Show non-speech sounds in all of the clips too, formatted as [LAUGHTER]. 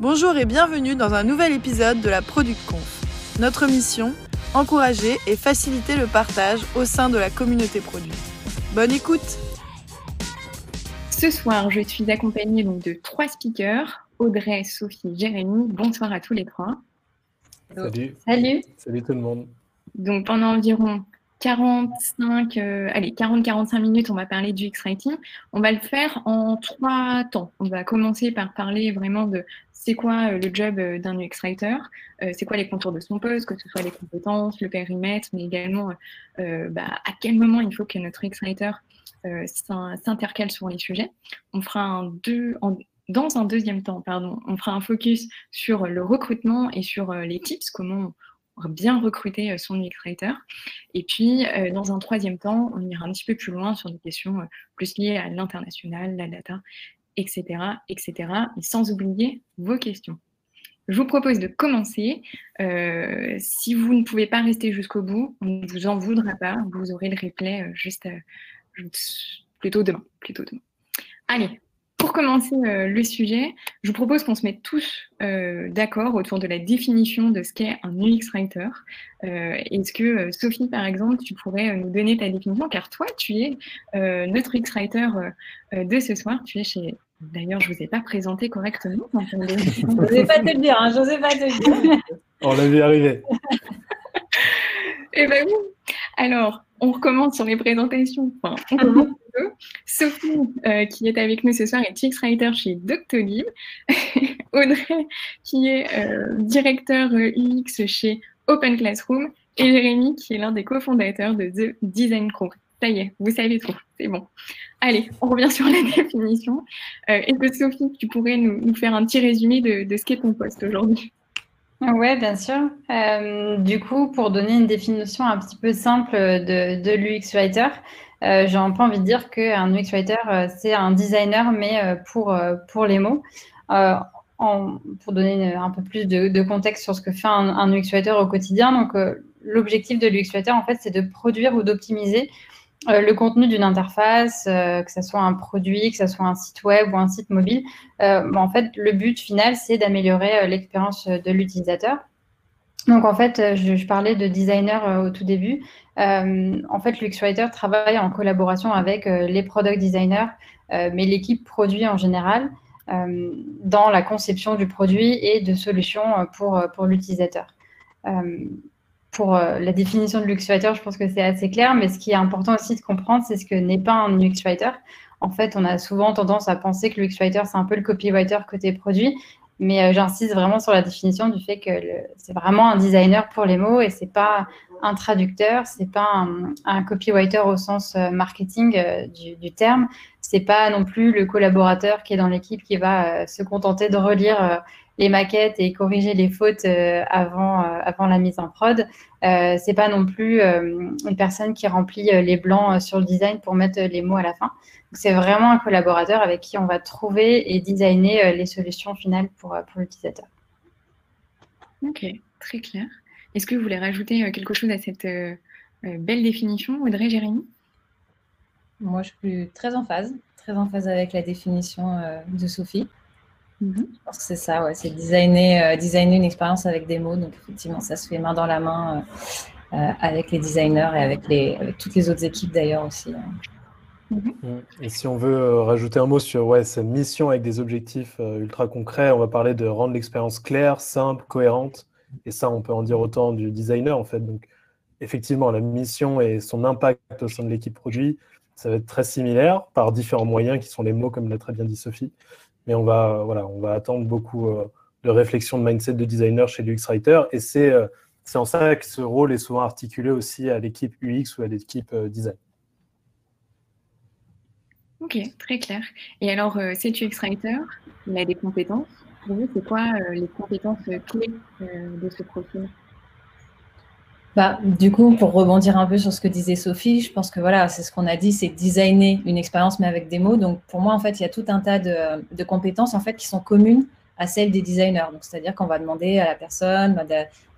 Bonjour et bienvenue dans un nouvel épisode de la Product Conf. Notre mission encourager et faciliter le partage au sein de la communauté produit. Bonne écoute Ce soir, je suis accompagnée donc de trois speakers, Audrey, Sophie, Jérémy. Bonsoir à tous les trois. Salut. Salut. Salut tout le monde. Donc pendant environ 45, euh, allez, 40-45 minutes, on va parler du X-Writing. On va le faire en trois temps. On va commencer par parler vraiment de c'est quoi euh, le job euh, d'un UX Writer, c'est quoi les contours de son poste, que ce soit les compétences, le périmètre, mais également bah, à quel moment il faut que notre UX Writer s'intercale sur les sujets. On fera un deux, dans un deuxième temps, pardon, on fera un focus sur le recrutement et sur les tips, comment bien recruter son UX Writer. Et puis, dans un troisième temps, on ira un petit peu plus loin sur des questions plus liées à l'international, la data, etc., etc. Et sans oublier vos questions. Je vous propose de commencer. si vous ne pouvez pas rester jusqu'au bout, on ne vous en voudra pas. Vous aurez le replay juste, plutôt demain. Plutôt demain. Allez, pour commencer euh, le sujet, je vous propose qu'on se mette tous euh, d'accord autour de la définition de ce qu'est un UX Writer. Euh, est-ce que, Sophie, par exemple, tu pourrais nous donner ta définition? Car toi, tu es notre UX Writer de ce soir. Tu es chez... D'ailleurs, je ne vous ai pas présenté correctement. [LAUGHS] je n'osais pas te le dire. Hein, je pas te le dire. On l'a vu arriver. Eh bien oui. Alors, on recommence sur les présentations. Enfin, on commence Sophie, euh, qui est avec nous ce soir, est UX Writer chez Doctolib. [LAUGHS] Audrey, qui est euh, directeur euh, UX chez Open Classroom. Et Jérémy, qui est l'un des cofondateurs de The Design Group. Ça y est, vous savez tout, c'est bon. Allez, on revient sur la [LAUGHS] définition. Est-ce que Sophie, tu pourrais nous, faire un petit résumé de, de ce qu'est ton poste aujourd'hui? Oui, bien sûr. du coup, pour donner une définition un petit peu simple de, de l'UX Writer, euh, j'ai un peu envie de dire qu'un UX Writer, euh, c'est un designer, mais euh, pour, pour les mots. Pour donner un peu plus de, contexte sur ce que fait un, UX Writer au quotidien. Donc, l'objectif de l'UX Writer, en fait, c'est de produire ou d'optimiser le contenu d'une interface, que ce soit un produit, que ce soit un site web ou un site mobile. en fait, le but final, c'est d'améliorer l'expérience de l'utilisateur. Donc en fait, euh, je, parlais de designer euh, au tout début. Euh, en fait, l'UX Writer travaille en collaboration avec les product designers, mais l'équipe produit en général dans la conception du produit et de solutions pour l'utilisateur. Pour la définition de l'UX Writer, je pense que c'est assez clair, mais ce qui est important aussi de comprendre, c'est ce que n'est pas un UX Writer. En fait, on a souvent tendance à penser que l'UX Writer, c'est un peu le copywriter côté produit, mais euh, j'insiste vraiment sur la définition du fait que c'est vraiment un designer pour les mots et c'est pas un traducteur, c'est pas un, copywriter au sens euh, marketing euh, du, du, terme, c'est pas non plus le collaborateur qui est dans l'équipe qui va se contenter de relire les maquettes et corriger les fautes avant, avant la mise en prod. c'est pas non plus une personne qui remplit les blancs sur le design pour mettre les mots à la fin. C'est vraiment un collaborateur avec qui on va trouver et designer euh, les solutions finales pour, euh, pour l'utilisateur. Ok, très clair. Est-ce que vous voulez rajouter euh, quelque chose à cette belle définition, Audrey, Jérémy? Moi, je suis très en phase, très en phase avec la définition de Sophie. Mhm. Je pense que c'est ça, ouais, c'est designer, designer une expérience avec des mots. Donc, effectivement, ça se fait main dans la main avec les designers et avec, les, avec toutes les autres équipes d'ailleurs aussi. Hein. Mhm. Mm. Et si on veut euh, rajouter un mot sur ouais, cette mission avec des objectifs euh, ultra concrets, on va parler de rendre l'expérience claire, simple, cohérente. Et ça, on peut en dire autant du designer en fait. Donc, effectivement, la mission et son impact au sein de l'équipe produit, ça va être très similaire par différents moyens qui sont les mots, comme l'a très bien dit Sophie. Mais on va, voilà, on va attendre beaucoup euh, de réflexion de mindset de designer chez l'UX Writer. Et c'est en ça que ce rôle est souvent articulé aussi à l'équipe UX ou à l'équipe design. Ok, très clair. Et alors, euh, c'est UX Writer, il a des compétences. Pour vous, c'est quoi euh, les compétences euh, clés de ce profil? Bah, du coup, pour rebondir un peu sur ce que disait Sophie, je pense que voilà, c'est ce qu'on a dit, c'est designer une expérience mais avec des mots. Donc pour moi, en fait, il y a tout un tas de, compétences en fait qui sont communes à celle des designers. Donc, c'est-à-dire qu'on va demander à la personne bah,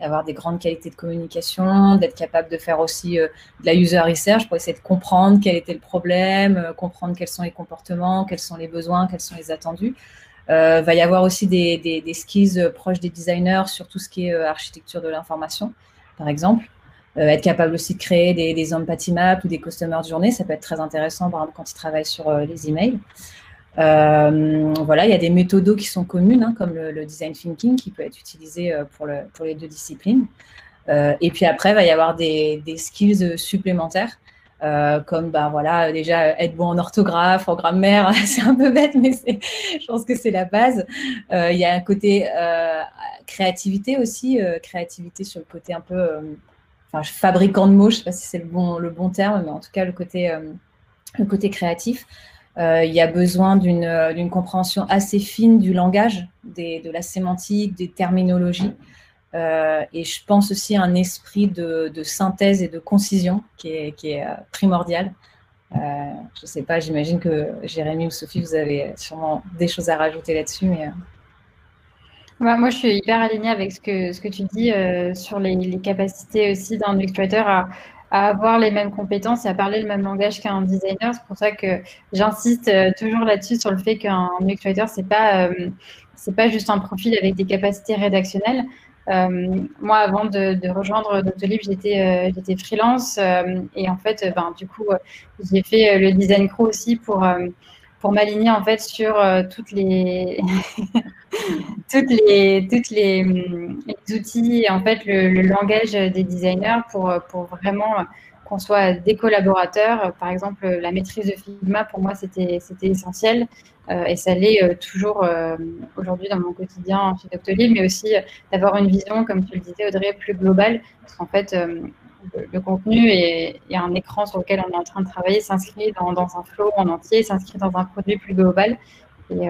d'avoir des grandes qualités de communication, d'être capable de faire aussi euh, de la user research pour essayer de comprendre quel était le problème, euh, comprendre quels sont les comportements, quels sont les besoins, quels sont les attendus. Euh, va y avoir aussi des, des, skills proches des designers sur tout ce qui est architecture de l'information, par exemple. être capable aussi de créer des, des maps ou des customer journées, ça peut être très intéressant, par exemple, quand ils travaillent sur les emails. voilà, il y a des méthodos qui sont communes, hein, comme le, design thinking, qui peut être utilisé pour, le, pour les deux disciplines. et puis après, il va y avoir des skills supplémentaires euh, comme bah, voilà, déjà être bon en orthographe, en grammaire, [LAUGHS] c'est un peu bête, mais je pense que c'est la base. Euh, il y a un côté euh, créativité aussi, créativité sur le côté un peu enfin, fabricant de mots, je ne sais pas si c'est le bon, le bon terme, mais en tout cas le côté, le côté créatif. il y a besoin d'une compréhension assez fine du langage, de la sémantique, des terminologies. Euh, et je pense aussi à un esprit de, synthèse et de concision qui est, euh, primordial. Euh, je ne sais pas, j'imagine que Jérémy ou Sophie, vous avez sûrement des choses à rajouter là-dessus. Mais... moi, je suis hyper alignée avec ce que, tu dis sur les, capacités aussi d'un illustrateur à, avoir les mêmes compétences et à parler le même langage qu'un designer. C'est pour ça que j'insiste toujours là-dessus sur le fait qu'un illustrateur, ce n'est pas, c'est pas juste un profil avec des capacités rédactionnelles, moi, avant de, rejoindre Doctolib, j'étais euh, j'étais freelance euh, et en fait, ben, du coup, j'ai fait le design crew aussi pour pour m'aligner en fait sur [LAUGHS] toutes les toutes les toutes les, outils et en fait le, le, langage des designers pour pour vraiment qu'on soit des collaborateurs. Par exemple, la maîtrise de Figma, pour moi, c'était essentiel. Euh, et ça l'est euh, toujours euh, aujourd'hui dans mon quotidien chez Doctolib, mais aussi d'avoir une vision, comme tu le disais, Audrey, plus globale. Parce qu'en fait, le, contenu et, un écran sur lequel on est en train de travailler s'inscrit dans, un flow en entier, s'inscrit dans un produit plus global. Et,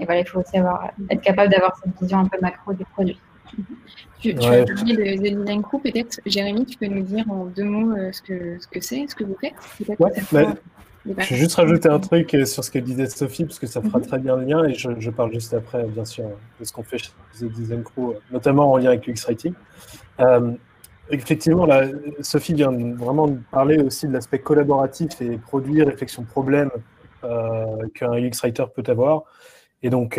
voilà, il faut aussi avoir, être capable d'avoir cette vision un peu macro du produit. Tu, tu as parlé de, de Design Crew, peut-être, Jérémy, tu peux nous dire en deux mots euh, ce que ce que c'est, ce que vous faites ouais, bah, Je vais juste rajouter un truc euh, sur ce que disait Sophie, parce que ça fera mhm. très bien le lien, et je, parle juste après, bien sûr, de ce qu'on fait chez The Design Crew, notamment en lien avec l'UX Writing. Euh, effectivement, là, Sophie vient vraiment de parler aussi de l'aspect collaboratif et produit, réflexion, problème qu'un UX Writer peut avoir. Et donc,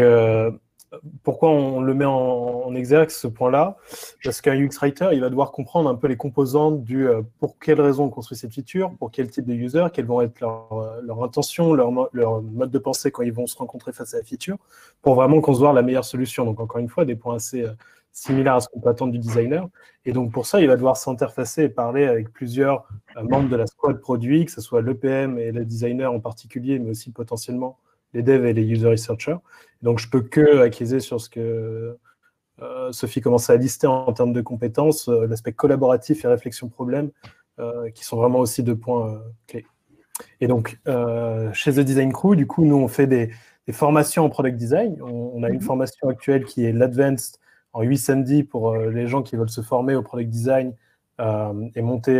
pourquoi on le met en, exergue ce point-là? Parce qu'un UX writer, il va devoir comprendre un peu les composantes du euh, pour quelles raisons on construit cette feature, pour quel type de user, quelles vont être leurs euh, leur intentions, leur, mode de pensée quand ils vont se rencontrer face à la feature, pour vraiment concevoir la meilleure solution. Donc encore une fois, des points assez euh, similaires à ce qu'on peut attendre du designer. Et donc pour ça, il va devoir s'interfacer et parler avec plusieurs membres de la squad produit, que ce soit l'EPM et le designer en particulier, mais aussi potentiellement les devs et les user researchers. Donc, je peux que acquiser sur ce que euh, Sophie commençait à lister en, termes de compétences, euh, l'aspect collaboratif et réflexion problème, euh, qui sont vraiment aussi deux points clés. Et donc, chez The Design Crew, du coup, nous, on fait des, formations en product design. On, a une mhm. formation actuelle qui est l'Advanced en 8 samedis pour les gens qui veulent se former au product design et monter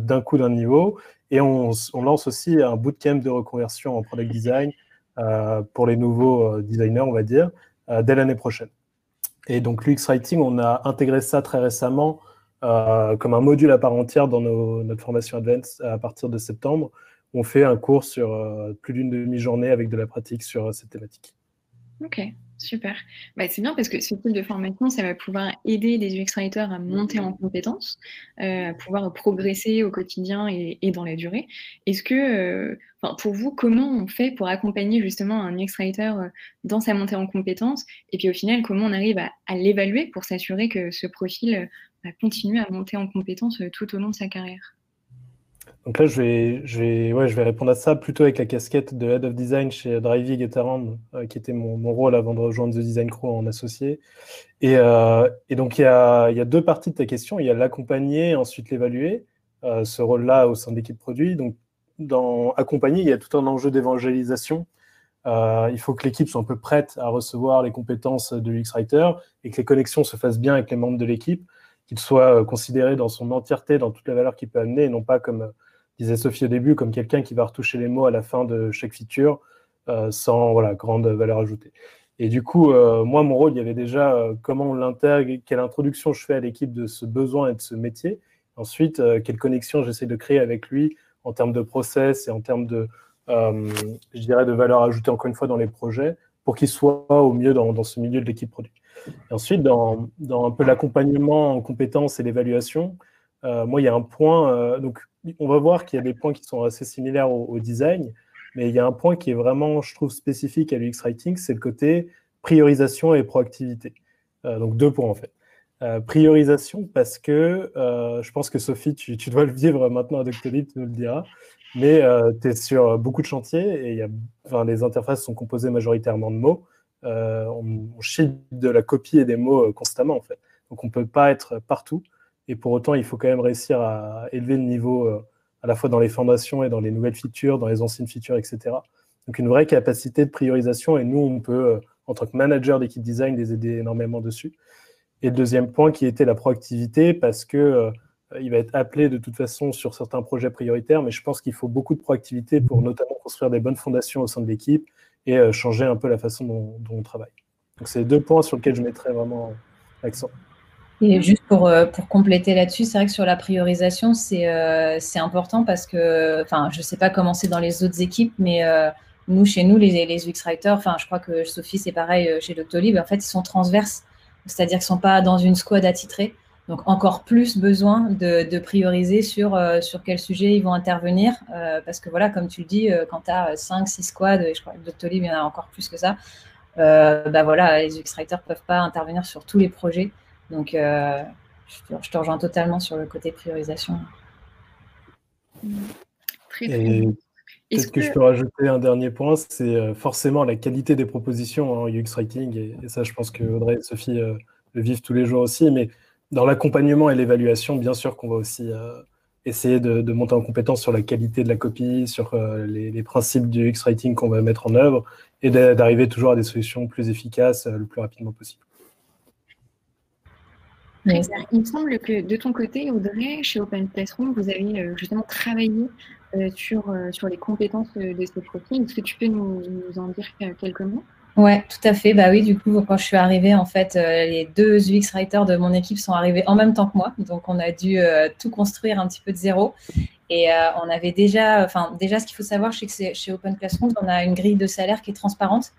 d'un coup d'un niveau. Et on, on, lance aussi un bootcamp de reconversion en product design pour les nouveaux euh, designers, on va dire, euh, dès l'année prochaine. Et donc l'UX Writing, on a intégré ça très récemment comme un module à part entière dans notre formation Advanced à partir de septembre. On fait un cours sur plus d'une demi-journée avec de la pratique sur cette thématique. Ok, Super. Bah, c'est bien parce que ce type de formation, ça va pouvoir aider les UX writers à monter en compétences, euh, à pouvoir progresser au quotidien et, dans la durée. Est-ce que, euh, pour vous, comment on fait pour accompagner justement un UX writer euh, dans sa montée en compétences? Et puis au final, comment on arrive à, l'évaluer pour s'assurer que ce profil va continuer à monter en compétences tout au long de sa carrière? Donc là, je vais, je, vais, ouais, je vais répondre à ça plutôt avec la casquette de Head of Design chez Driving et Terran, euh, qui était mon, rôle avant de rejoindre The Design Crew en associé. Et, euh, et donc, il y, a, il y, a, deux parties de ta question. Il y a l'accompagner, ensuite l'évaluer, euh, ce rôle-là au sein de l'équipe produit. Donc, dans accompagner, il y a tout un enjeu d'évangélisation. il faut que l'équipe soit un peu prête à recevoir les compétences de l'UX Writer et que les connexions se fassent bien avec les membres de l'équipe, qu'il soit considéré dans son entièreté, dans toute la valeur qu'il peut amener, et non pas comme disait Sophie au début, comme quelqu'un qui va retoucher les mots à la fin de chaque feature euh, sans voilà, grande valeur ajoutée. Et du coup, euh, moi, mon rôle, il y avait déjà euh, comment on l'intègre, quelle introduction je fais à l'équipe de ce besoin et de ce métier. Ensuite, quelle connexion j'essaie de créer avec lui en termes de process et en termes de, je dirais, de valeur ajoutée, encore une fois, dans les projets, pour qu'ils soient au mieux dans, ce milieu de l'équipe produit. Et ensuite, dans, un peu l'accompagnement en compétences et l'évaluation, moi, il y a un point, donc on va voir qu'il y a des points qui sont assez similaires au, design, mais il y a un point qui est vraiment, je trouve, spécifique à l'UX Writing, c'est le côté priorisation et proactivité. donc deux points en fait. Euh, priorisation, parce que euh, je pense que Sophie, tu, dois le vivre maintenant à Doctolib, tu nous le diras, mais euh, tu es sur beaucoup de chantiers et les interfaces sont composées majoritairement de mots. on, on de la copie et des mots constamment, en fait. Donc on ne peut pas être partout. Et pour autant, il faut quand même réussir à élever le niveau à la fois dans les formations et dans les nouvelles features, dans les anciennes features, etc. Donc une vraie capacité de priorisation. Et nous, on peut, en tant que manager d'équipe design, les aider énormément dessus. Et le deuxième point qui était la proactivité, parce que euh, il va être appelé de toute façon sur certains projets prioritaires, mais je pense qu'il faut beaucoup de proactivité pour notamment construire des bonnes fondations au sein de l'équipe et euh, changer un peu la façon dont, on travaille. Donc c'est deux points sur lesquels je mettrais vraiment l'accent. Et juste pour, euh, pour compléter là-dessus, c'est vrai que sur la priorisation, c'est c'est important parce que, enfin, je ne sais pas comment c'est dans les autres équipes, mais nous, chez nous, les, les UX Writers, enfin, je crois que Sophie, c'est pareil chez Doctolib, en fait, ils sont transverses c'est-à-dire qu'ils ne sont pas dans une squad attitrée. Donc encore plus besoin de, prioriser sur, euh, sur quel sujet ils vont intervenir. Euh, parce que voilà, comme tu le dis, euh, quand tu as 5, 6 squads, et je crois que Doctolib, il y en a encore plus que ça, bah voilà, les UX Writers ne peuvent pas intervenir sur tous les projets. Donc je te, rejoins totalement sur le côté priorisation. Très, très Peut-être que, je peux rajouter un dernier point, c'est euh, forcément la qualité des propositions en UX Writing, et, ça je pense que Audrey et Sophie euh, le vivent tous les jours aussi, mais dans l'accompagnement et l'évaluation, bien sûr qu'on va aussi euh, essayer de, monter en compétence sur la qualité de la copie, sur les, principes du UX Writing qu'on va mettre en œuvre, et d'arriver toujours à des solutions plus efficaces le plus rapidement possible. Il me semble que de ton côté, Audrey, chez Open Classroom, vous avez justement travaillé euh, sur, euh, sur les compétences euh, de ces profils. Est-ce que tu peux nous, en dire quelques mots? Ouais, tout à fait. Bah oui, du coup, quand je suis arrivée, en fait, les deux UX writers de mon équipe sont arrivés en même temps que moi. Donc, on a dû tout construire un petit peu de zéro. Et on avait déjà, enfin, déjà, ce qu'il faut savoir, c'est que chez Open Classroom, on a une grille de salaire qui est transparente.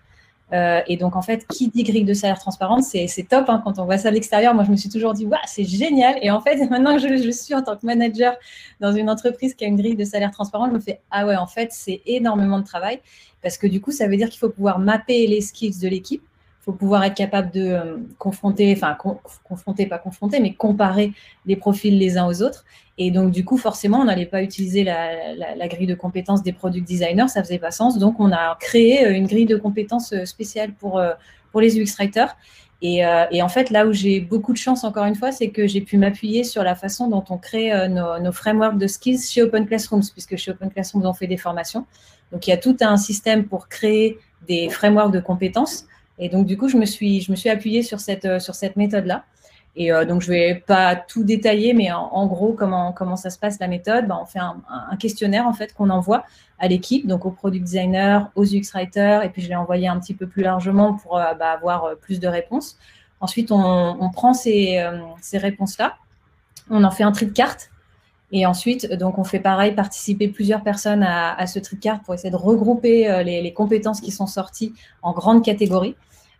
Euh, et donc, en fait, qui dit grille de salaire transparente, c'est top. Hein, quand on voit ça de l'extérieur, moi, je me suis toujours dit, waouh, c'est génial. Et en fait, [LAUGHS] maintenant que je, suis en tant que manager dans une entreprise qui a une grille de salaire transparente, je me fais, ah ouais, en fait, c'est énormément de travail. Parce que du coup, ça veut dire qu'il faut pouvoir mapper les skills de l'équipe. Faut pouvoir être capable de euh, confronter, enfin, confronter, pas confronter, mais comparer les profils les uns aux autres. Et donc, du coup, forcément, on n'allait pas utiliser la, grille de compétences des product designers, ça faisait pas sens. Donc, on a créé euh, une grille de compétences euh, spéciale pour, euh, pour les UX writers. Et, en fait, là où j'ai beaucoup de chance, encore une fois, c'est que j'ai pu m'appuyer sur la façon dont on crée nos, frameworks de skills chez Open Classrooms, puisque chez Open Classrooms, on fait des formations. Donc, il y a tout un système pour créer des frameworks de compétences. Et donc, du coup, je me suis, je me suis appuyée sur cette, sur cette méthode-là. Et euh, donc, je ne vais pas tout détailler, mais en, gros, comment, comment ça se passe la méthode? Ben, On fait un, questionnaire en fait qu'on envoie à l'équipe, donc aux product designers, aux UX writers, et puis je l'ai envoyé un petit peu plus largement pour euh, bah, avoir euh, plus de réponses. Ensuite, on, prend ces, ces réponses-là, on en fait un tri de cartes, et ensuite, donc, on fait pareil, participer plusieurs personnes à, ce tri de cartes pour essayer de regrouper les compétences qui sont sorties en grandes catégories.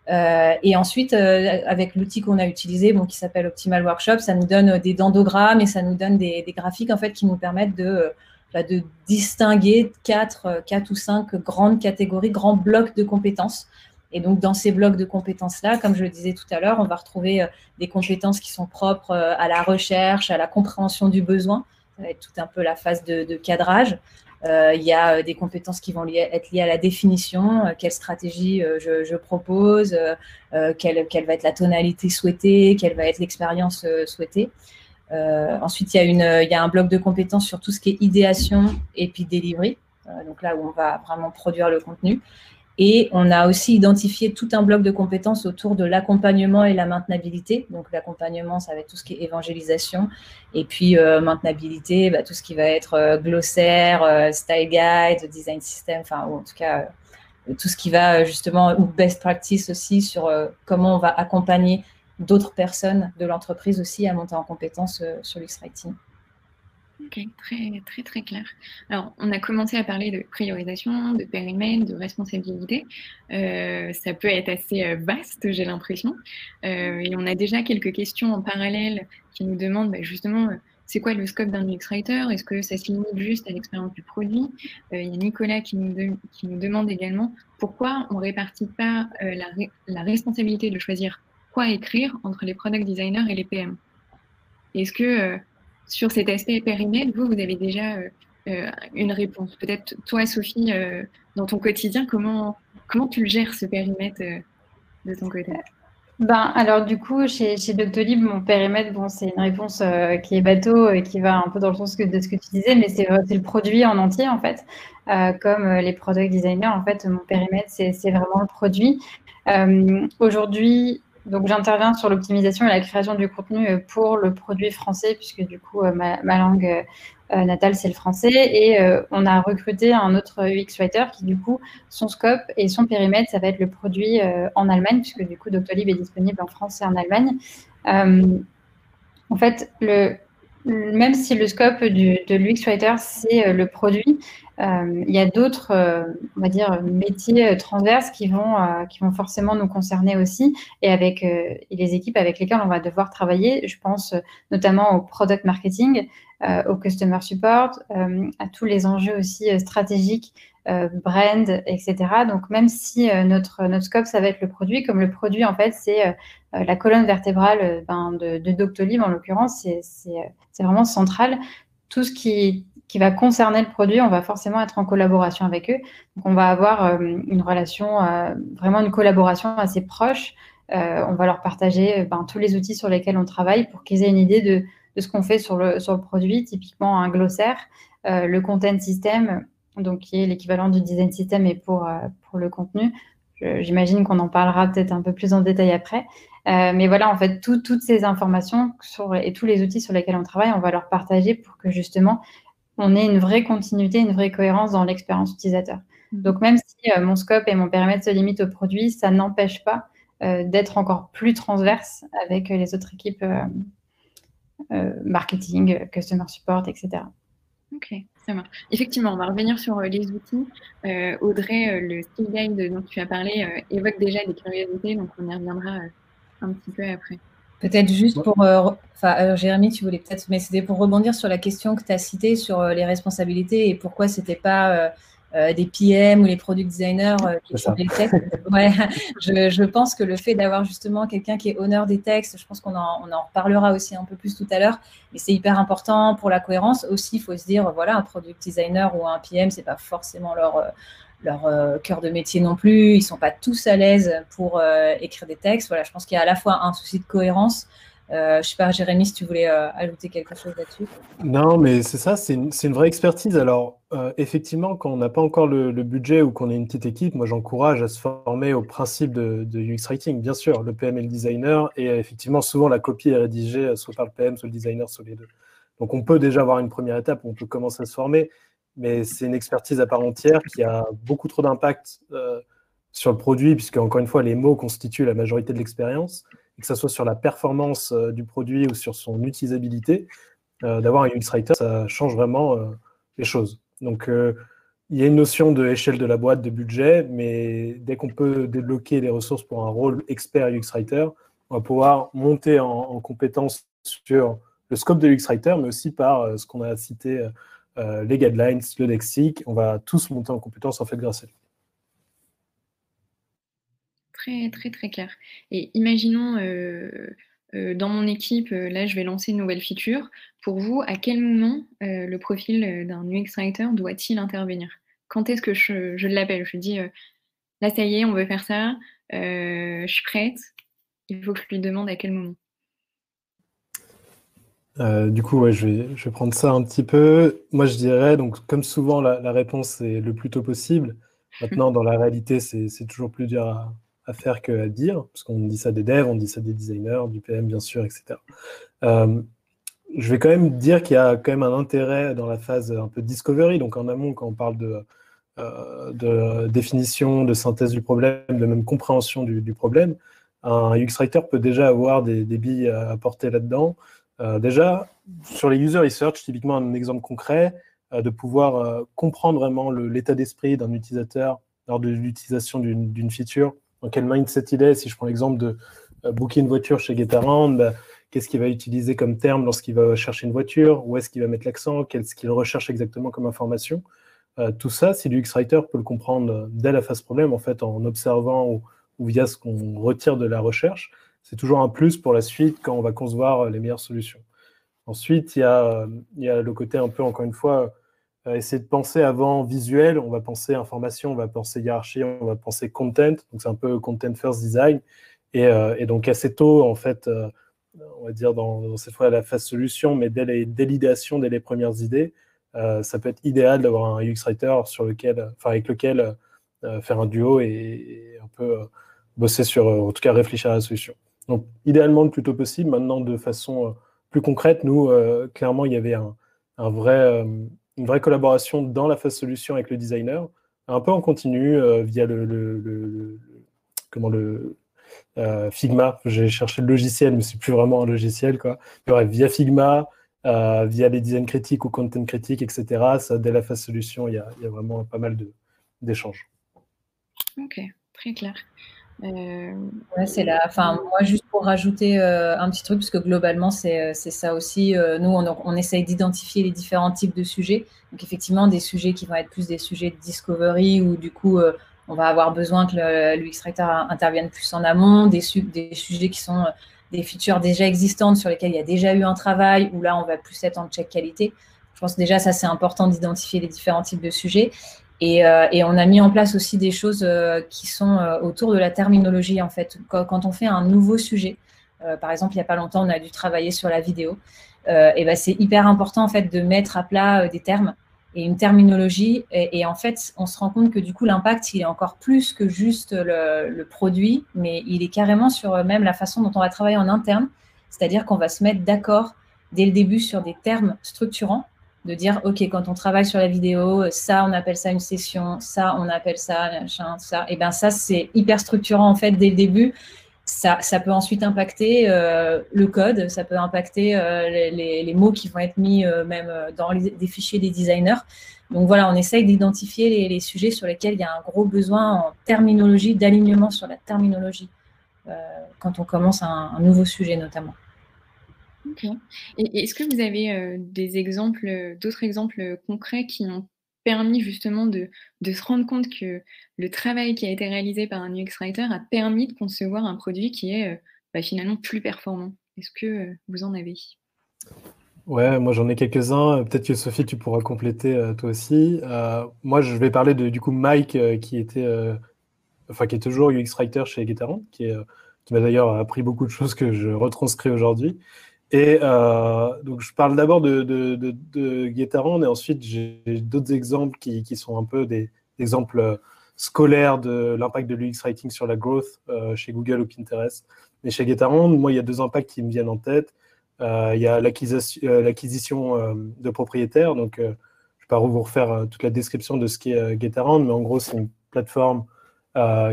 Euh, et ensuite, euh, avec l'outil qu'on a utilisé, bon, qui s'appelle Optimal Workshop, ça nous donne des dendogrammes et ça nous donne des, graphiques en fait qui nous permettent de, euh, bah, distinguer quatre, quatre ou cinq grandes catégories, grands blocs de compétences. Et donc, dans ces blocs de compétences-là, comme je le disais tout à l'heure, on va retrouver des compétences qui sont propres à la recherche, à la compréhension du besoin. Ça tout un peu la phase de cadrage. Euh, il y a euh, des compétences qui vont être liées à la définition, euh, quelle stratégie je, propose, quelle, va être la tonalité souhaitée, quelle va être l'expérience souhaitée. ensuite, il y, a un bloc de compétences sur tout ce qui est idéation et puis delivery, donc là où on va vraiment produire le contenu. Et on a aussi identifié tout un bloc de compétences autour de l'accompagnement et la maintenabilité. Donc l'accompagnement, ça va être tout ce qui est évangélisation. Et puis euh, maintenabilité, bah, tout ce qui va être euh, glossaire, euh, style guide, design system, enfin, en tout cas, tout ce qui va justement, ou best practice aussi sur comment on va accompagner d'autres personnes de l'entreprise aussi à monter en compétences sur l'X-Writing. Très très très clair. Alors, on a commencé à parler de priorisation, de périmètre, de responsabilité. Euh, ça peut être assez euh, vaste, j'ai l'impression. Euh, et on a déjà quelques questions en parallèle qui nous demandent bah, justement c'est quoi le scope d'un UX Writer Est-ce que ça se limite juste à l'expérience du produit? Il y a Nicolas qui nous, qui nous, demande également pourquoi on ne répartit pas la, la, responsabilité de choisir quoi écrire entre les product designers et les PM. Est-ce que sur cet aspect périmètre, vous, vous avez déjà euh, euh, une réponse. Peut-être toi, Sophie, euh, dans ton quotidien, comment, comment tu gères, ce périmètre de ton côté? Ben, alors du coup, chez, chez Doctolib, mon périmètre, bon, c'est une réponse qui est bateau et qui va un peu dans le sens de ce que tu disais, mais c'est le produit en entier en fait. comme les product designers, en fait, mon périmètre, c'est vraiment le produit. Aujourd'hui, donc j'interviens sur l'optimisation et la création du contenu euh, pour le produit français, puisque du coup euh, ma, langue euh, natale c'est le français. Et on a recruté un autre UX writer qui du coup son scope et son périmètre ça va être le produit en Allemagne, puisque du coup Doctolib est disponible en France et en Allemagne. en fait, le, même si le scope du, de l'UX Writer, c'est le produit, euh, il y a d'autres, euh, on va dire, métiers euh, transverses qui vont, qui vont forcément nous concerner aussi et avec les équipes avec lesquelles on va devoir travailler. Je pense notamment au product marketing, au customer support, à tous les enjeux aussi stratégiques brand, etc. Donc, même si notre, notre scope, ça va être le produit, comme le produit, en fait, c'est la colonne vertébrale ben, de, de, Doctolib, en l'occurrence, c'est vraiment central. Tout ce qui qui va concerner le produit, on va forcément être en collaboration avec eux. Donc, on va avoir euh, une relation, euh, vraiment une collaboration assez proche. Euh, on va leur partager ben, tous les outils sur lesquels on travaille pour qu'ils aient une idée de, ce qu'on fait sur le, sur le produit, typiquement un glossaire, le content system, donc qui est l'équivalent du design system et pour, pour le contenu. J'imagine qu'on en parlera peut-être un peu plus en détail après. mais voilà, en fait, toutes ces informations sur, et tous les outils sur lesquels on travaille, on va leur partager pour que justement on ait une vraie continuité, une vraie cohérence dans l'expérience utilisateur. Mm. Donc même si euh, mon scope et mon périmètre se limitent au produit, ça n'empêche pas euh, d'être encore plus transverse avec euh, les autres équipes marketing, customer support, etc. Ok, Effectivement, on va revenir sur les outils. Audrey, le skill guide dont tu as parlé évoque déjà des curiosités, donc on y reviendra un petit peu après. Peut-être juste pour. Euh, enfin, Jérémy, tu voulais peut-être. Mais c'était pour rebondir sur la question que tu as citée sur euh, les responsabilités et pourquoi ce n'était pas euh, des PM ou les product designers qui font les textes. [LAUGHS] Ouais, je, je, pense que le fait d'avoir justement quelqu'un qui est honneur des textes, je pense qu'on en, on en reparlera aussi un peu plus tout à l'heure, mais c'est hyper important pour la cohérence. Aussi, il faut se dire, voilà, un product designer ou un PM, c'est pas forcément leur leur euh, cœur de métier non plus. Ils sont pas tous à l'aise pour euh, écrire des textes. Voilà, je pense qu'il y a à la fois un souci de cohérence. Euh, je sais pas, Jérémy, si tu voulais ajouter quelque chose là-dessus. Non, mais c'est ça, c'est une, vraie expertise. Alors, effectivement, quand on n'a pas encore le, budget ou qu'on est une petite équipe, moi j'encourage à se former au principe de, de, UX Writing. Bien sûr, le PM et le designer, et effectivement, souvent la copie est rédigée soit par le PM, soit le designer, soit les deux. Donc, on peut déjà avoir une première étape, on peut commencer à se former mais c'est une expertise à part entière qui a beaucoup trop d'impact euh, sur le produit, puisque, encore une fois, les mots constituent la majorité de l'expérience, que ce soit sur la performance euh, du produit ou sur son utilisabilité, euh, d'avoir un UX Writer, ça change vraiment les choses. Donc, il y a une notion de échelle de la boîte, de budget, mais dès qu'on peut débloquer les ressources pour un rôle expert UX Writer, on va pouvoir monter en, en compétence sur le scope de UX Writer, mais aussi par ce qu'on a cité euh, les guidelines, le lexique. On va tous monter en compétence en fait grâce à lui. Très, très, très clair. Et imaginons, euh, euh, dans mon équipe, là, je vais lancer une nouvelle feature. Pour vous, à quel moment le profil d'un UX Writer doit-il intervenir? Quand est-ce que je, l'appelle? Je dis, là, ça y est, on veut faire ça, je suis prête. Il faut que je lui demande à quel moment. Euh, du coup, je, vais, prendre ça un petit peu. Moi, je dirais, donc, comme souvent, la, réponse est le plus tôt possible. [LAUGHS] Maintenant, dans la réalité, c'est toujours plus dur à, faire qu'à dire, parce qu'on dit ça des devs, on dit ça des designers, du PM, bien sûr, etc. Euh, je vais quand même dire qu'il y a quand même un intérêt dans la phase un peu discovery, donc en amont, quand on parle de, euh, définition, de synthèse du problème, de même compréhension du, problème. Un UX Writer peut déjà avoir des, des billes à apporter là-dedans. déjà, sur les user research, typiquement un exemple concret, de pouvoir comprendre vraiment l'état d'esprit d'un utilisateur lors de l'utilisation d'une feature, dans quel mindset il est. Si je prends l'exemple de booker une voiture chez GetAround, bah, qu'est-ce qu'il va utiliser comme terme lorsqu'il va chercher une voiture, où est-ce qu'il va mettre l'accent, qu'est-ce qu'il recherche exactement comme information? Euh, tout ça, si l'UX Writer peut le comprendre dès la phase problème, en fait, en observant ou, via ce qu'on retire de la recherche, c'est toujours un plus pour la suite quand on va concevoir les meilleures solutions. Ensuite, il y a, a le côté un peu, encore une fois, euh, essayer de penser avant visuel, on va penser information, on va penser hiérarchie, on va penser content, donc c'est un peu content first design. Et, euh, donc assez tôt, en fait, on va dire dans, cette fois la phase solution, mais dès l'idéation, dès les premières idées, euh, ça peut être idéal d'avoir un UX writer sur lequel, enfin avec lequel euh, faire un duo et, un peu euh, bosser sur, en tout cas réfléchir à la solution. Donc idéalement le plus tôt possible. Maintenant de façon plus concrète, nous clairement il y avait un, vrai, une vraie collaboration dans la phase solution avec le designer, un peu en continu via le comment le, euh, Figma, j'ai cherché le logiciel, mais c'est plus vraiment un logiciel. Quoi. via Figma, euh, via les design critiques ou content critiques, etc., ça, dès la phase solution, il y a, vraiment pas mal d'échanges. Ok, très clair. Euh... Ouais, c'est là. Enfin, moi, juste pour rajouter euh, un petit truc, parce que globalement, c'est ça aussi. nous, on, on essaye d'identifier les différents types de sujets. Donc, effectivement, des sujets qui vont être plus des sujets de discovery ou du coup, on va avoir besoin que l'UX Writer intervienne plus en amont, des, des sujets qui sont euh, des features déjà existantes sur lesquelles il y a déjà eu un travail, où là, on va plus être en check qualité. Je pense déjà, ça, c'est important d'identifier les différents types de sujets. Et, euh, on a mis en place aussi des choses euh, qui sont autour de la terminologie, en fait. Quand, on fait un nouveau sujet, par exemple, il n'y a pas longtemps, on a dû travailler sur la vidéo, et ben, c'est hyper important, en fait, de mettre à plat des termes et une terminologie. Et, en fait, on se rend compte que du coup, l'impact, il est encore plus que juste le, produit, mais il est carrément sur même la façon dont on va travailler en interne. C'est-à-dire qu'on va se mettre d'accord dès le début sur des termes structurants, de dire, OK, quand on travaille sur la vidéo, ça, on appelle ça une session, ça, on appelle ça, machin, ça. Et bien ça, c'est hyper structurant en fait dès le début ça, peut ensuite impacter euh, le code, ça peut impacter euh, les, mots qui vont être mis euh, même dans les, des fichiers des designers. Donc voilà, on essaye d'identifier les, sujets sur lesquels il y a un gros besoin en terminologie, d'alignement sur la terminologie, quand on commence un, nouveau sujet notamment. Et est-ce que vous avez des exemples, d'autres exemples concrets qui ont permis justement de, se rendre compte que le travail qui a été réalisé par un UX Writer a permis de concevoir un produit qui est euh, bah, finalement plus performant? Est-ce que euh, vous en avez? Ouais, moi j'en ai quelques-uns. Peut-être que Sophie, tu pourras compléter euh, toi aussi. moi, je vais parler de du coup Mike qui était, enfin qui est toujours UX Writer chez Getaron, qui, qui m'a d'ailleurs appris beaucoup de choses que je retranscris aujourd'hui. Et euh, donc, je parle d'abord de, de, et ensuite j'ai d'autres exemples qui, qui, sont un peu des, exemples euh, scolaires de l'impact de l'UX Writing sur la growth euh, chez Google ou Pinterest. Mais chez Getaron, moi, il y a deux impacts qui me viennent en tête. il y a l'acquisition de propriétaires. Donc, je ne vais pas vous refaire toute la description de ce qu'est Getaron, mais en gros, c'est une plateforme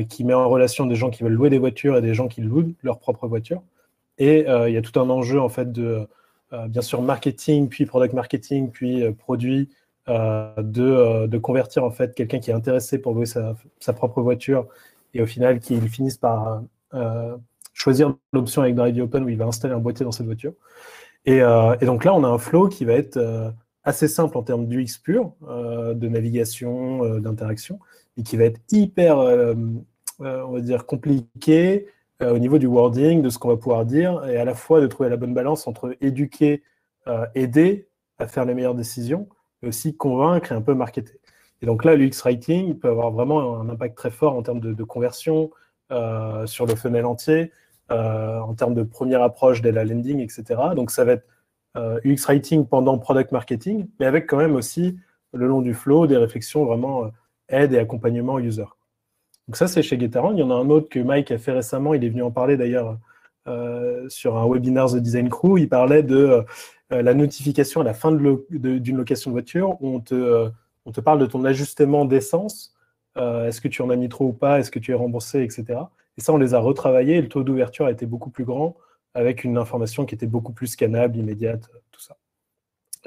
qui met en relation des gens qui veulent louer des voitures et des gens qui louent leur propre voiture. Et euh, il y a tout un enjeu en fait de euh, bien sûr marketing, puis product marketing, puis euh, produit, de, convertir en fait quelqu'un qui est intéressé pour louer sa, propre voiture et au final qu'il finisse par choisir l'option avec Drive Open où il va installer un boîtier dans cette voiture. Et, et, donc là, on a un flow qui va être assez simple en termes d'UX pur, de navigation, d'interaction, et qui va être hyper, on va dire, compliqué, euh, au niveau du wording, de ce qu'on va pouvoir dire, et à la fois de trouver la bonne balance entre éduquer, euh, aider à faire les meilleures décisions, mais aussi convaincre et un peu marketer. Et donc là, l'UX Writing peut avoir vraiment un impact très fort en termes de, conversion euh, sur le funnel entier, en termes de première approche dès la landing, etc. Donc ça va être UX Writing pendant Product Marketing, mais avec quand même aussi le long du flow des réflexions vraiment aide et accompagnement user. Donc ça, c'est chez Getaron. Il y en a un autre que Mike a fait récemment. Il est venu en parler d'ailleurs euh, sur un webinaire The Design Crew. Il parlait de euh, la notification à la fin d'une location de voiture où on te, euh, on te parle de ton ajustement d'essence. Est-ce que tu en as mis trop ou pas? Est-ce que tu es remboursé, etc. Et ça, on les a retravaillés. le taux d'ouverture a été beaucoup plus grand avec une information qui était beaucoup plus scannable, immédiate, tout ça.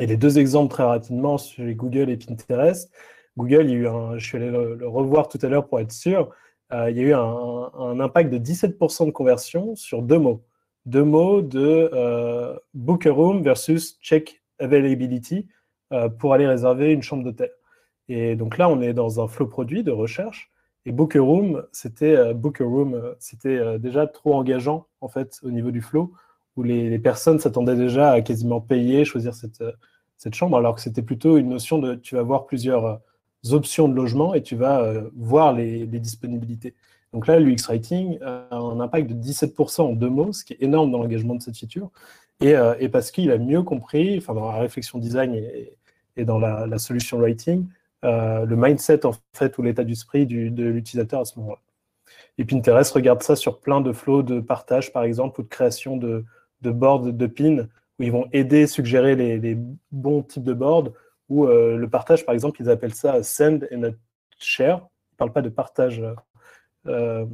Et les deux exemples très rapidement sur Google et Pinterest. Google, il y a eu je suis allé le, revoir tout à l'heure pour être sûr, il y a eu un, impact de 17% de conversion sur deux mots. Deux mots de euh, book a room versus check availability pour aller réserver une chambre d'hôtel. Et donc là, on est dans un flow produit de recherche. Et Book Room, c'était euh, Room, euh, c'était euh, déjà trop engageant en fait au niveau du flow, où les, personnes s'attendaient déjà à quasiment payer, choisir cette, cette chambre, alors que c'était plutôt une notion de tu vas voir plusieurs options de logement et tu vas voir les, disponibilités. Donc là, l'UX Writing a un impact de 17% en deux mots, ce qui est énorme dans l'engagement de cette feature, et, et parce qu'il a mieux compris, enfin dans la réflexion design et, dans la, solution writing, euh, le mindset en fait ou l'état d'esprit de l'utilisateur à ce moment-là. Et Pinterest regarde ça sur plein de flots de partage, par exemple, ou de création de, de boards de pins, où ils vont aider, suggérer les, bons types de boards, euh, le partage, par exemple, ils appellent ça send and share. Ils ne parlent pas de partage euh,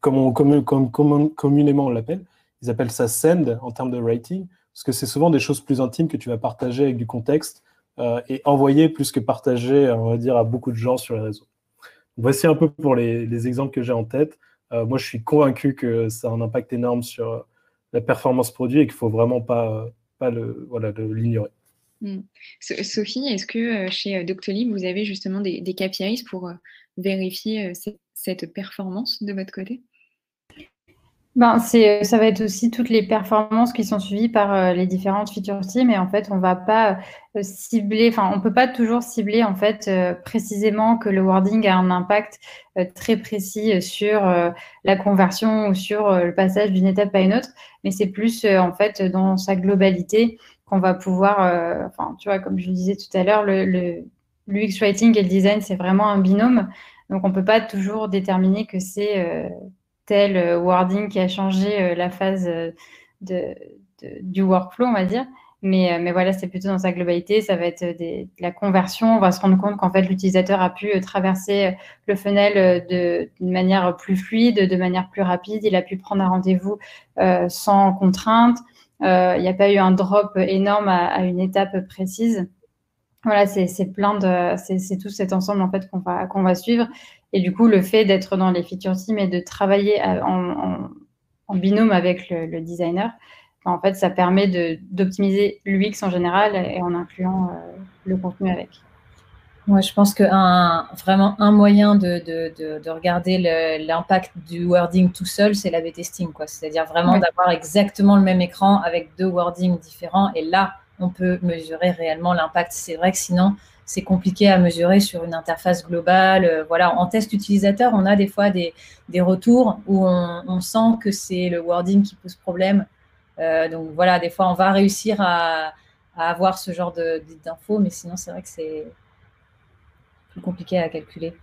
comme, on, communément on l'appelle. Ils appellent ça send en termes de writing, parce que c'est souvent des choses plus intimes que tu vas partager avec du contexte euh, et envoyer plus que partager, on va dire, à beaucoup de gens sur les réseaux. Voici un peu pour les, exemples que j'ai en tête. Euh, moi, je suis convaincu que ça a un impact énorme sur euh, la performance produit et qu'il ne faut vraiment pas, voilà, Hmm. Sophie, est-ce que chez Doctolib, vous avez justement des, des pour vérifier cette performance de votre côté? Ben, c'est, ça va être aussi toutes les performances qui sont suivies par euh, les différentes feature teams et en fait on va pas euh, cibler, enfin on peut pas toujours cibler en fait euh, précisément que le wording a un impact très précis sur la conversion ou sur le passage d'une étape à une autre, mais c'est plus en fait dans sa globalité qu'on va pouvoir, enfin tu vois comme je disais tout à l'heure, le, l'UX writing et le design c'est vraiment un binôme, donc on peut pas toujours déterminer que c'est tel euh, wording qui a changé euh, la phase euh, de, du workflow, on va dire. Mais, mais voilà, c'est plutôt dans sa globalité. Ça va être de la conversion. On va se rendre compte qu'en fait, l'utilisateur a pu traverser le funnel d'une manière plus fluide, de manière plus rapide. Il a pu prendre un rendez-vous sans contrainte. Il n'y a pas eu un drop énorme à, une étape précise. Voilà, c'est plein de, c'est tout cet ensemble en fait qu'on va qu'on va suivre. Et du coup, le fait d'être dans les feature teams et de travailler en, binôme avec le, designer, ben, en fait, ça permet d'optimiser l'UX en général et en incluant euh, le contenu avec. Moi, je pense que un, vraiment un moyen de, de, de, regarder l'impact du wording tout seul, c'est l'AB testing. C'est-à-dire vraiment d'avoir exactement le même écran avec deux wordings différents. Et là, on peut mesurer réellement l'impact. C'est vrai que sinon, c'est compliqué à mesurer sur une interface globale. Euh, voilà, en test utilisateur, on a des fois des, retours où on, sent que c'est le wording qui pose problème. Euh, donc voilà, des fois, on va réussir à, avoir ce genre d'infos, mais sinon, c'est vrai que c'est compliqué à calculer.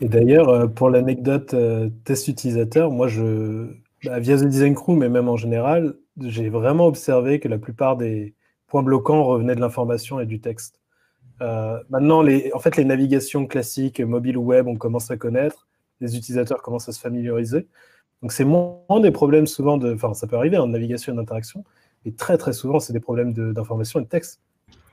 Et d'ailleurs, euh, pour l'anecdote test utilisateur, moi, je, bah, via The Design Crew, mais même en général, j'ai vraiment observé que la plupart des points bloquants revenaient de l'information et du texte. Euh, maintenant, en fait, les navigations classiques, mobile ou web, on commence à connaître. Les utilisateurs commencent à se familiariser. Donc, c'est moins des problèmes souvent de. Enfin, ça peut arriver en navigation et d'interaction, mais très, très souvent, c'est des problèmes d'information et de texte.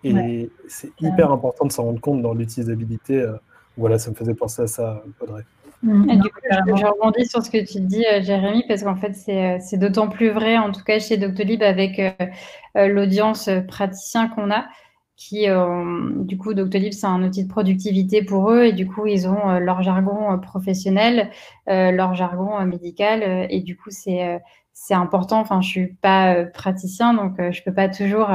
Et c'est hyper important de s'en rendre compte dans l'utilisabilité. Euh, voilà, ça me faisait penser à ça, Audrey. Mmh. Et du coup, je, rebondis sur ce que tu dis, euh, Jérémy, parce qu'en fait, c'est d'autant plus vrai, en tout cas chez Doctolib, avec l'audience praticien qu'on a qui, euh, du coup, Doctolib, c'est un outil de productivité pour eux et du coup, ils ont euh, leur jargon euh, professionnel, leur jargon médical et du coup, c'est c'est important. Enfin, je suis pas praticien, donc je peux pas toujours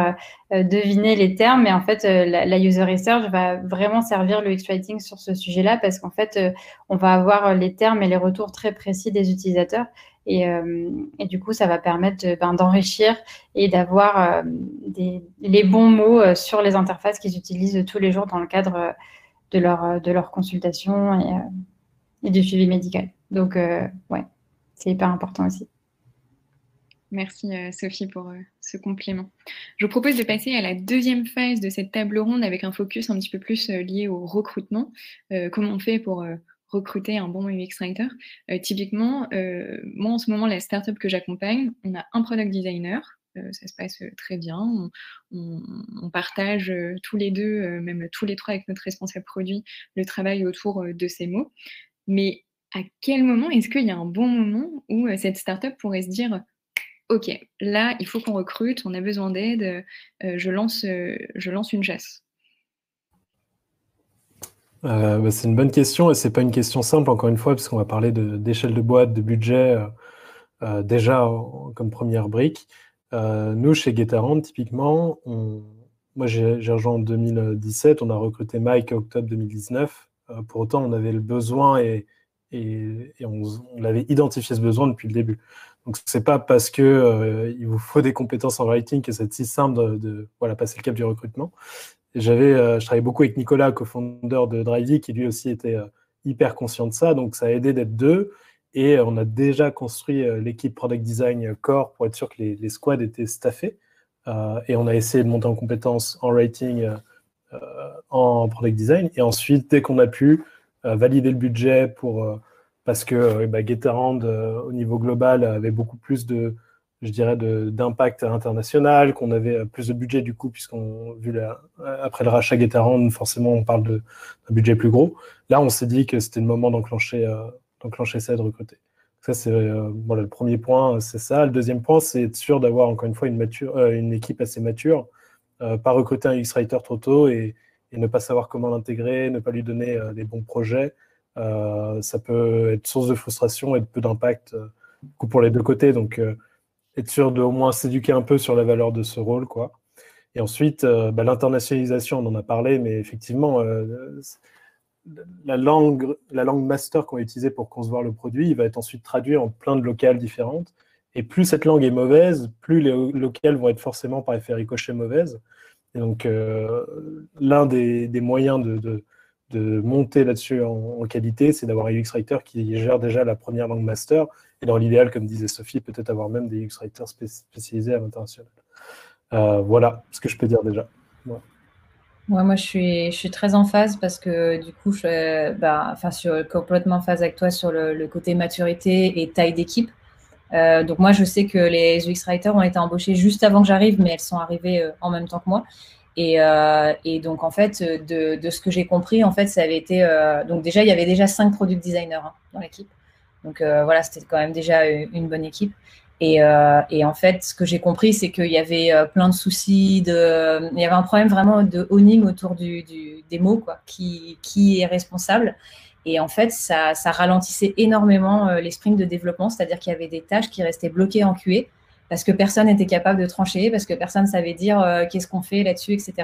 deviner les termes, mais en fait, la, user research va vraiment servir le X-Writing sur ce sujet-là parce qu'en fait, on va avoir les termes et les retours très précis des utilisateurs euh, et, du coup, ça va permettre ben, d'enrichir et d'avoir euh, les bons mots euh, sur les interfaces qu'ils utilisent tous les jours dans le cadre de leur, de leur consultation et, et du suivi médical. Donc, ouais, c'est hyper important aussi. Merci Sophie pour ce complément. Je vous propose de passer à la deuxième phase de cette table ronde avec un focus un petit peu plus lié au recrutement. comment on fait pour recruter un bon UX writer. typiquement, moi en ce moment, la startup que j'accompagne, on a un product designer. ça se passe très bien. On, partage tous les deux, même tous les trois avec notre responsable produit, le travail autour de ces mots. Mais à quel moment est-ce qu'il y a un bon moment où cette startup pourrait se dire OK, là, il faut qu'on recrute, on a besoin d'aide, je, lance, je lance une chasse euh, bah, c'est une bonne question et c'est pas une question simple encore une fois parce qu'on va parler d'échelle de, boîte, de budget euh, euh, déjà comme première brique. nous chez Getarand typiquement, moi j'ai rejoint en 2017, on a recruté Mike en octobre 2019. pour autant on avait le besoin et, et, on, avait identifié ce besoin depuis le début. Donc c'est pas parce que il vous faut des compétences en writing que c'est si simple de, voilà, passer le cap du recrutement. Euh, je travaillais beaucoup avec Nicolas, co-fondeur de Drivey, qui lui aussi était euh, hyper conscient de ça. Donc, ça a aidé d'être deux. Et on a déjà construit euh, l'équipe Product Design Core pour être sûr que les, squads étaient staffés. et on a essayé de monter en compétences en writing, en Product Design. Et ensuite, dès qu'on a pu, valider le budget pour, parce que bah, au niveau global, avait beaucoup plus de, je dirais, d'impact international, qu'on avait euh, plus de budget du coup, puisqu'on, vu euh, après le rachat Getarand, forcément, on parle d'un budget plus gros. Là, on s'est dit que c'était le moment d'enclencher, euh, d'enclencher ça et de recruter. Ça, c'est voilà, le premier point, c'est ça. Le deuxième point, c'est être sûr d'avoir encore une fois une, mature, une équipe assez mature, pas recruter un UX-writer trop tôt et, et, ne pas savoir comment l'intégrer, ne pas lui donner des bons projets. ça peut être source de frustration et de peu d'impact pour les deux côtés. Donc, être sûr de au moins s'éduquer un peu sur la valeur de ce rôle, quoi. Et ensuite, euh, bah, l'internationalisation, on en a parlé, mais effectivement, euh, la, langue, la langue master qu'on va utiliser pour concevoir le produit, il va être ensuite traduit en plein de locales différentes. Et plus cette langue est mauvaise, plus les locales vont être forcément par effet ricochet mauvaises. Et donc, euh, l'un des, moyens de, monter là-dessus en, qualité, c'est d'avoir un UX Writer qui gère déjà la première langue master et dans l'idéal, comme disait Sophie, peut-être avoir même des UX-writers spécialisés à l'international. Euh, voilà ce que je peux dire déjà. moi, je suis, je suis très en phase parce que du coup, je, bah, enfin, complètement en phase avec toi sur le, côté maturité et taille d'équipe. Euh, donc moi, je sais que les UX writers ont été embauchés juste avant que j'arrive, mais elles sont arrivées euh, en même temps que moi. Et, et donc en fait, de, ce que j'ai compris, en fait, ça avait été donc déjà il y avait déjà cinq product designers hein, dans l'équipe. Donc euh, voilà, c'était quand même déjà une bonne équipe. Euh, et, en fait, ce que j'ai compris, c'est qu'il y avait euh, plein de soucis. Il y avait un problème vraiment de owning autour des mots, quoi. Qui, est responsable Et en fait, ça, ralentissait énormément les sprints de développement, c'est-à-dire qu'il y avait des tâches qui restaient bloquées en QA parce que personne n'était capable de trancher, parce que personne ne savait dire qu'est-ce qu'on fait là-dessus, etc.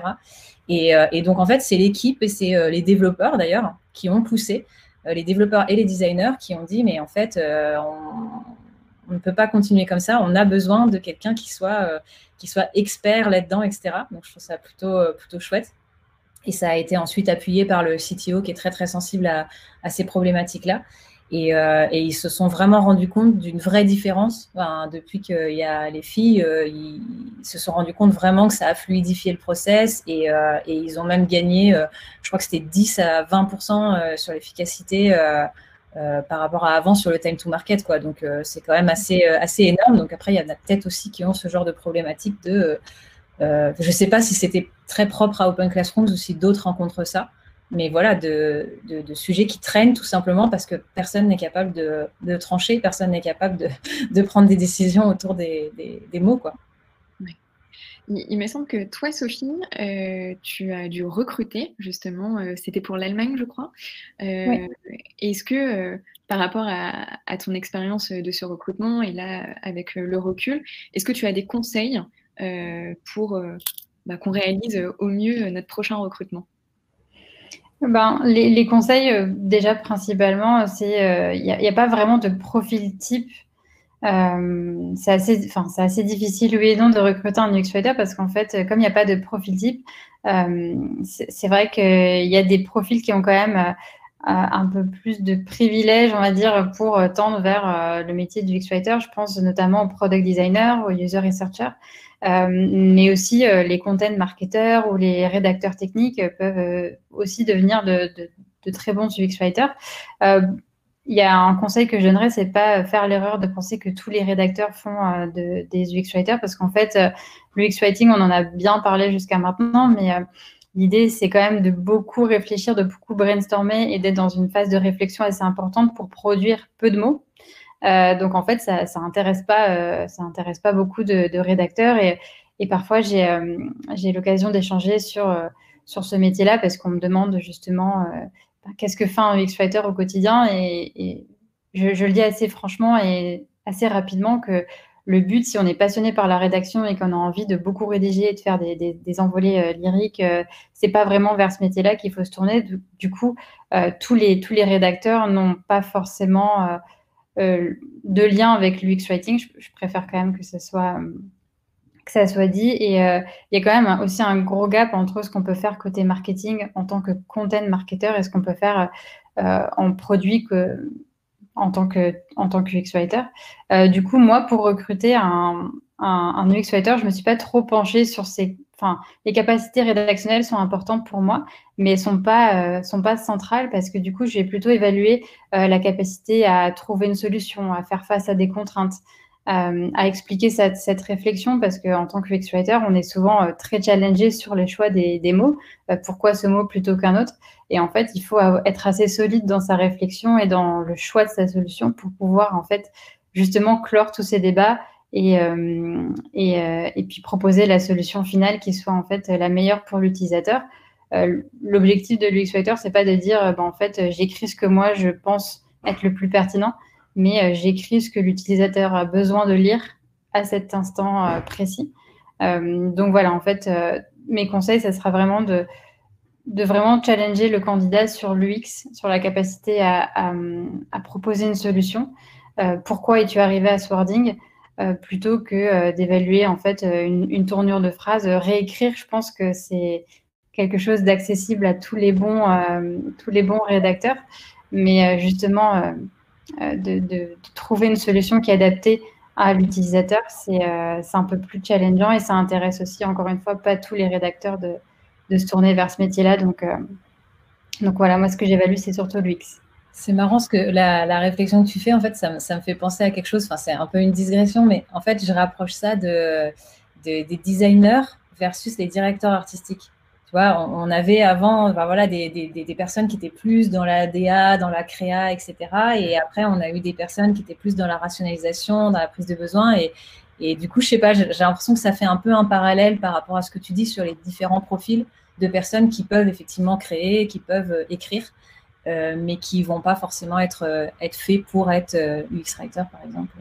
Et, et, donc, en fait, c'est l'équipe et c'est les développeurs d'ailleurs qui ont poussé euh, les développeurs et les designers qui ont dit, mais en fait, euh, on, ne peut pas continuer comme ça, on a besoin de quelqu'un qui soit, euh, qui soit expert là-dedans, etc. Donc, je trouve ça plutôt, plutôt chouette. Et ça a été ensuite appuyé par le CTO qui est très, très sensible à, ces problématiques-là. Euh, et, ils se sont vraiment rendus compte d'une vraie différence. depuis qu'il y a les filles, euh, ils, se sont rendus compte vraiment que ça a fluidifié le process et, euh, ils ont même gagné, je crois que c'était 10 à 20% sur l'efficacité par rapport à avant sur le time to market. Donc c'est quand même assez, assez énorme. Donc après, il y en a peut-être aussi qui ont ce genre de problématique de... je ne sais pas si c'était très propre à Open Classrooms ou si d'autres rencontrent ça mais voilà, de, de, sujets qui traînent tout simplement parce que personne n'est capable de, de, trancher, personne n'est capable de, prendre des décisions autour des, des, mots. Quoi. Il, me semble que toi, Sophie, euh, tu as dû recruter, justement, euh, c'était pour l'Allemagne, je crois. Euh, est-ce que, par rapport à, à ton expérience de ce recrutement et là, avec le recul, est-ce que tu as des conseils pour bah, qu'on réalise au mieux notre prochain recrutement ben, les, conseils, euh, déjà principalement, c'est il euh, n'y a, pas vraiment de profil type. Euh, c'est assez, assez difficile, oui et non, de recruter un UX Writer parce qu'en fait, comme il n'y a pas de profil type, c'est vrai qu'il y a des profils qui ont quand même un peu plus de privilèges, on va dire, pour tendre vers le métier du UX Writer. Je pense notamment au product designer, au user researcher. Euh, mais aussi euh, les content marketeurs ou les rédacteurs techniques peuvent euh, aussi devenir de, très bons UX writers. il y a un conseil que je donnerais, c'est pas faire l'erreur de penser que tous les rédacteurs font des UX writers, parce qu'en fait, le UX writing, on en a bien parlé jusqu'à maintenant, mais L'idée, c'est quand même de beaucoup réfléchir, de beaucoup brainstormer et d'être dans une phase de réflexion assez importante pour produire peu de mots. Euh, donc en fait, ça, ça intéresse pas, euh, ça intéresse pas beaucoup de, rédacteurs et, parfois euh, j'ai l'occasion d'échanger sur sur ce métier-là parce qu'on me demande justement ben, qu'est-ce que fait un UX writer au quotidien? Et, je, le dis assez franchement et assez rapidement que le but, si on est passionné par la rédaction et qu'on a envie de beaucoup rédiger et de faire des, envolées euh, lyriques, euh, c'est pas vraiment vers ce métier-là qu'il faut se tourner. Du, coup, tous, les, tous les rédacteurs n'ont pas forcément de lien avec l'UX writing. Je, préfère quand même que ça soit que ça soit dit. Et il y a quand même aussi un gros gap entre ce qu'on peut faire côté marketing en tant que content marketer et ce qu'on peut faire en produit que en tant que, en tant que UX writer. Euh, du coup, moi, pour recruter un, un, UX writer, je ne me suis pas trop penchée sur ces. Enfin, les capacités rédactionnelles sont importantes pour moi, mais elles sont, pas, euh, sont pas centrales parce que du coup, je vais plutôt évaluer euh, la capacité à trouver une solution, à faire face à des contraintes, euh, à expliquer cette, réflexion parce qu'en tant que on est souvent très challengé sur les choix des, des mots. Pourquoi ce mot plutôt qu'un autre Et en fait, il faut être assez solide dans sa réflexion et dans le choix de sa solution pour pouvoir en fait justement clore tous ces débats et, et, et puis proposer la solution finale qui soit en fait la meilleure pour l'utilisateur. L'objectif de l'UX Writer, c'est pas de dire ben, en fait j'écris ce que moi je pense être le plus pertinent, mais euh, j'écris ce que l'utilisateur a besoin de lire à cet instant euh, précis. Euh, donc voilà, en fait, mes conseils, ça sera vraiment de, vraiment challenger le candidat sur l'UX, sur la capacité à, proposer une solution. pourquoi es-tu arrivé à ce wording? Plutôt que d'évaluer en fait une, une, tournure de phrase. réécrire, je pense que c'est quelque chose d'accessible à tous les bons, tous les bons rédacteurs. Mais justement, euh, de, trouver une solution qui est adaptée à l'utilisateur, euh, c'est un peu plus challengeant et ça intéresse aussi, encore une fois, pas tous les rédacteurs de, de se tourner vers ce métier-là. Donc, euh, donc voilà, moi, ce que j'évalue, c'est surtout l'UX. C'est marrant ce que la, réflexion que tu fais, en fait, ça, me fait penser à quelque chose. Enfin, c'est un peu une digression, mais en fait, je rapproche ça de, de des designers versus les directeurs artistiques. Tu vois, on, avait avant voilà, des, personnes qui étaient plus dans la DA, dans la créa, etc. Et après, on a eu des personnes qui étaient plus dans la rationalisation, dans la prise de besoin. Et, et du coup, je sais pas, j'ai l'impression que ça fait un peu un parallèle par rapport à ce que tu dis sur les différents profils de personnes qui peuvent effectivement créer, qui peuvent euh, écrire, euh, mais qui vont pas forcément être, euh, être faits pour être UX writer, par exemple.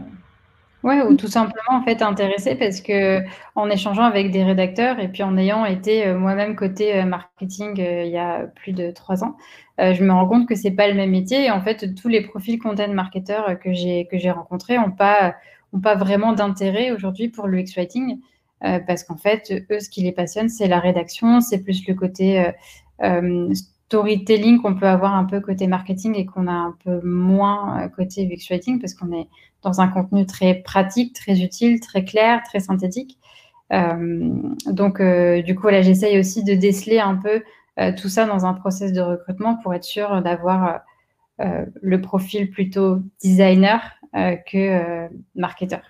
Ouais, ou tout simplement en fait intéressé parce que en échangeant avec des rédacteurs et puis en ayant été euh, moi-même côté euh, marketing euh, il y a plus de trois ans, je me rends compte que c'est pas le même métier en fait tous les profils content marketeurs que j'ai que j'ai rencontrés ont pas ont pas vraiment d'intérêt aujourd'hui pour le X writing parce qu'en fait eux ce qui les passionne c'est la rédaction, c'est plus le côté storytelling qu'on peut avoir un peu côté marketing et qu'on a un peu moins côté UX writing parce qu'on est dans un contenu très pratique, très utile, très clair, très synthétique. Euh, donc, euh, du coup, là, j'essaye aussi de déceler un peu euh, tout ça dans un process de recrutement pour être sûr d'avoir le profil plutôt designer que marketeur.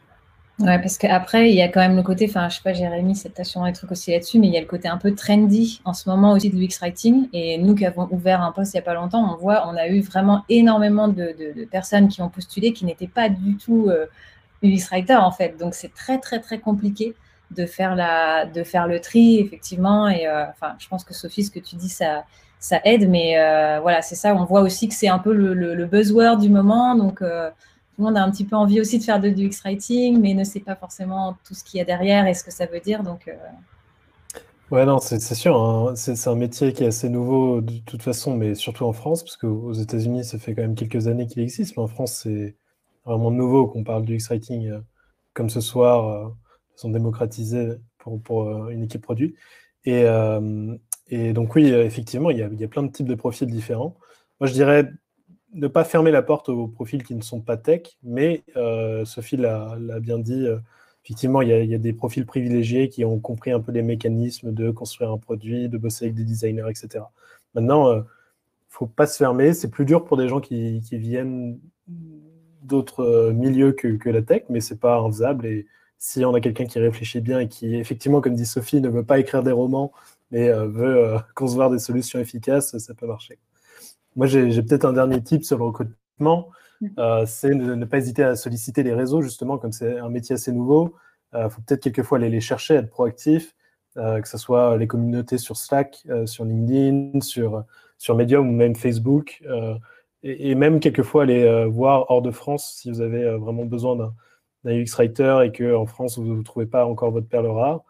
Ouais, parce qu'après, il y a quand même le côté, enfin, je sais pas, Jérémy, c'est peut-être un truc aussi là-dessus, mais il y a le côté un peu trendy en ce moment aussi de l'UX Writing. Et nous qui avons ouvert un poste il n'y a pas longtemps, on voit, on a eu vraiment énormément de, personnes qui ont postulé qui n'étaient pas du tout euh, UX Writer en fait. Donc c'est très, très, très compliqué de faire, la, de faire le tri, effectivement. Et euh, enfin, je pense que Sophie, ce que tu dis, ça, ça aide. Mais euh, voilà, c'est ça, on voit aussi que c'est un peu le, le, buzzword du moment. Donc, euh, tout le monde a un petit peu envie aussi de faire du X-Writing, mais ne sait pas forcément tout ce qu'il y a derrière et ce que ça veut dire. Donc, euh. Ouais, non, c'est sûr. Hein. C'est un métier qui est assez nouveau de toute façon, mais surtout en France, parce qu'aux États-Unis, ça fait quand même quelques années qu'il existe, mais en France, c'est vraiment nouveau qu'on parle du X-Writing euh, comme ce soir, euh, de façon démocratisée pour, une équipe produit. Et, et donc, oui, effectivement, il y, il y, a, plein de types de profils différents. Moi, je dirais ne pas fermer la porte aux profils qui ne sont pas tech, mais euh, Sophie l'a bien dit, euh, effectivement, il y, a, des profils privilégiés qui ont compris un peu les mécanismes de construire un produit, de bosser avec des designers, etc. Maintenant, il euh, faut pas se fermer. C'est plus dur pour des gens qui, viennent d'autres milieux que, la tech, mais c'est pas infaisable. Et si on a quelqu'un qui réfléchit bien et qui, effectivement, comme dit Sophie, ne veut pas écrire des romans, mais veut concevoir des solutions efficaces, ça peut marcher. Moi, j'ai peut-être un dernier tip sur le recrutement. Euh, c'est ne, ne, pas hésiter à solliciter les réseaux, justement, comme c'est un métier assez nouveau. Il euh, faut peut-être quelquefois aller les chercher, être proactif, euh, que ce soit les communautés sur Slack, sur LinkedIn, sur, sur Medium ou même Facebook. Et, et, même quelquefois aller voir hors de France si vous avez vraiment besoin d'un UX Writer et qu'en France, vous ne trouvez pas encore votre perle rare.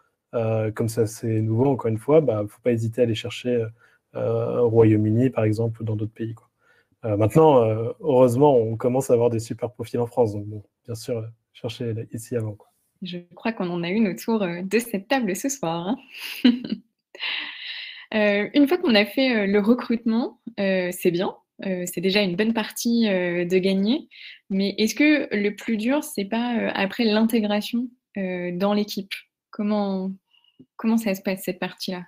comme ça, c'est nouveau, encore une fois, il bah, ne faut pas hésiter à aller chercher au Royaume-Uni, par exemple, ou dans d'autres pays. Euh, maintenant, euh, heureusement, on commence à avoir des super profils en France. Bon, bien sûr, euh, cherchez ici avant. Je crois qu'on en a une autour de cette table ce soir. Hein. [LAUGHS] une fois qu'on a fait le recrutement, c'est bien. c'est déjà une bonne partie de gagner. Mais est-ce que le plus dur, c'est pas après l'intégration dans l'équipe? Comment, comment ça se passe cette partie-là?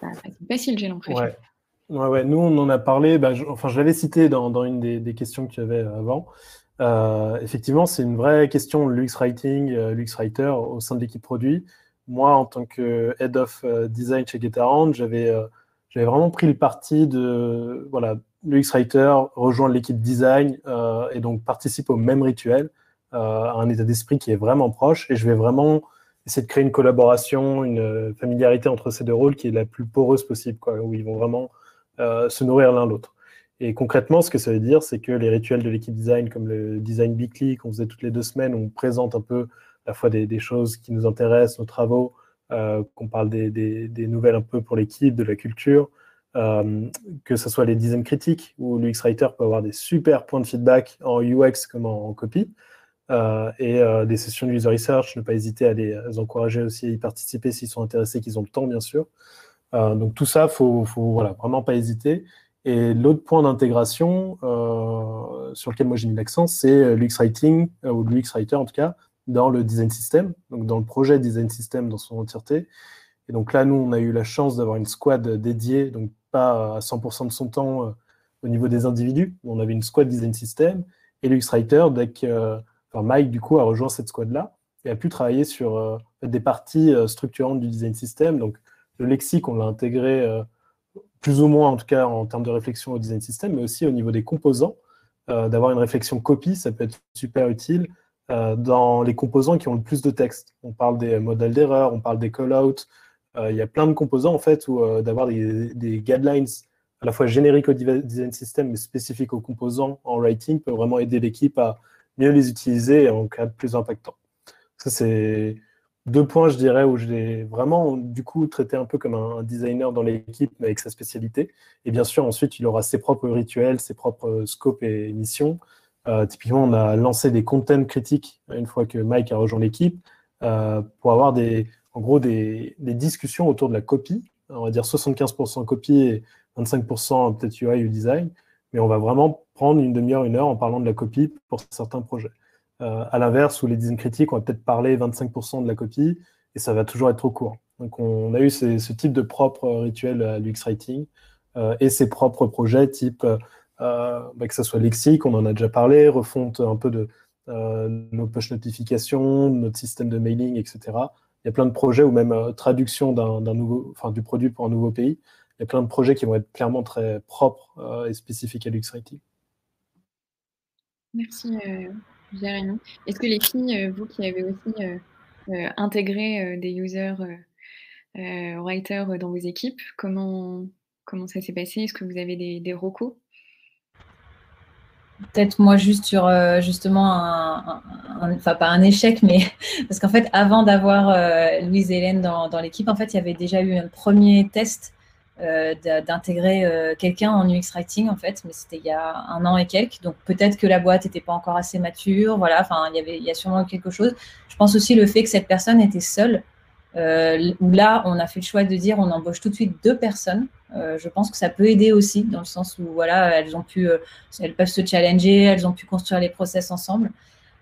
Pas facile, j'ai l'impression. Ouais, ouais, nous, on en a parlé, bah, enfin, je l'avais cité dans, une des, questions que tu avais avant. Euh, effectivement, c'est une vraie question l'UX Writing, euh, l'UX Writer au sein de l'équipe produit. Moi, en tant que Head of euh, Design chez GetAround, j'avais euh, vraiment pris le parti de voilà, l'UX Writer rejoindre l'équipe design et donc participe au même rituel, à un état d'esprit qui est vraiment proche. Et je vais vraiment essayer de créer une collaboration, une familiarité entre ces deux rôles qui est la plus poreuse possible, où ils vont vraiment euh, se nourrir l'un l'autre. Et concrètement, ce que ça veut dire, c'est que les rituels de l'équipe design, comme le design weekly qu'on faisait toutes les deux semaines, on présente un peu à la fois des, choses qui nous intéressent, nos travaux, euh, qu'on parle des, nouvelles un peu pour l'équipe, de la culture, euh, que ce soit les design critiques, où l'UX Writer peut avoir des super points de feedback en UX comme en, copie, et des sessions de user research, ne pas hésiter à les encourager aussi à y participer s'ils sont intéressés, qu'ils ont le temps, bien sûr. Euh, donc tout ça, faut, faut voilà, vraiment pas hésiter. Et l'autre point d'intégration euh, sur lequel moi j'ai mis l'accent, c'est l'UX Writing, euh, ou l'UX Writer en tout cas, dans le design system, donc dans le projet design system dans son entièreté. Et donc là, nous, on a eu la chance d'avoir une squad dédiée, donc pas à 100% de son temps au niveau des individus. On avait une squad design system et l'UX Writer, dès que Mike, du coup, a rejoint cette squad-là et a pu travailler sur des parties structurantes du design system, donc le lexique, on l'a intégré euh, plus ou moins, en tout cas en termes de réflexion au design system, mais aussi au niveau des composants. Euh, d'avoir une réflexion copie, ça peut être super utile euh, dans les composants qui ont le plus de texte. On parle des modèles d'erreur, on parle des call-outs. il y a plein de composants, en fait, où d'avoir des, des, guidelines à la fois génériques au design system, mais spécifiques aux composants en writing peut vraiment aider l'équipe à mieux les utiliser en cas de plus impactant. Ça, c'est deux points, je dirais, où je l'ai vraiment, du coup, traité un peu comme un, designer dans l'équipe, mais avec sa spécialité. Et bien sûr, ensuite, il aura ses propres rituels, ses propres scopes et missions. Euh, typiquement, on a lancé des content critiques une fois que Mike a rejoint l'équipe euh, pour avoir des, en gros des, des, discussions autour de la copie. On va dire 75% copie et 25% peut-être UI ou design. Mais on va vraiment prendre une demi-heure, une heure en parlant de la copie pour certains projets. Euh, à l'inverse, où les design critiques, on va peut-être parler 25% de la copie et ça va toujours être trop court. Donc, on a eu ce type de propre rituel à l'UX Writing euh, et ses propres projets, type euh, bah, que ce soit lexique, on en a déjà parlé, refonte un peu de nos push notifications, notre système de mailing, etc. Il y a plein de projets ou même traduction nouveau, enfin, du produit pour un nouveau pays. Il y a plein de projets qui vont être clairement très propres et spécifiques à l'UX Writing. Merci. Est-ce que les filles, euh, vous qui avez aussi euh, euh, intégré des users writers dans vos équipes, comment, ça s'est passé? Est-ce que vous avez des, des recos? Peut-être moi juste sur justement un, enfin pas un échec, mais [LAUGHS] parce qu'en fait avant d'avoir Louise Hélène dans, dans l'équipe, en fait il y avait déjà eu un premier test euh, d'intégrer euh, quelqu'un en UX Writing, en fait, mais c'était il y a un an et quelques. Donc peut-être que la boîte n'était pas encore assez mature. Voilà, enfin, il y, avait, il y a sûrement quelque chose. Je pense aussi le fait que cette personne était seule, euh, où là, on a fait le choix de dire on embauche tout de suite deux personnes. je pense que ça peut aider aussi, dans le sens où voilà, elles, ont pu, elles peuvent se challenger, elles ont pu construire les process ensemble.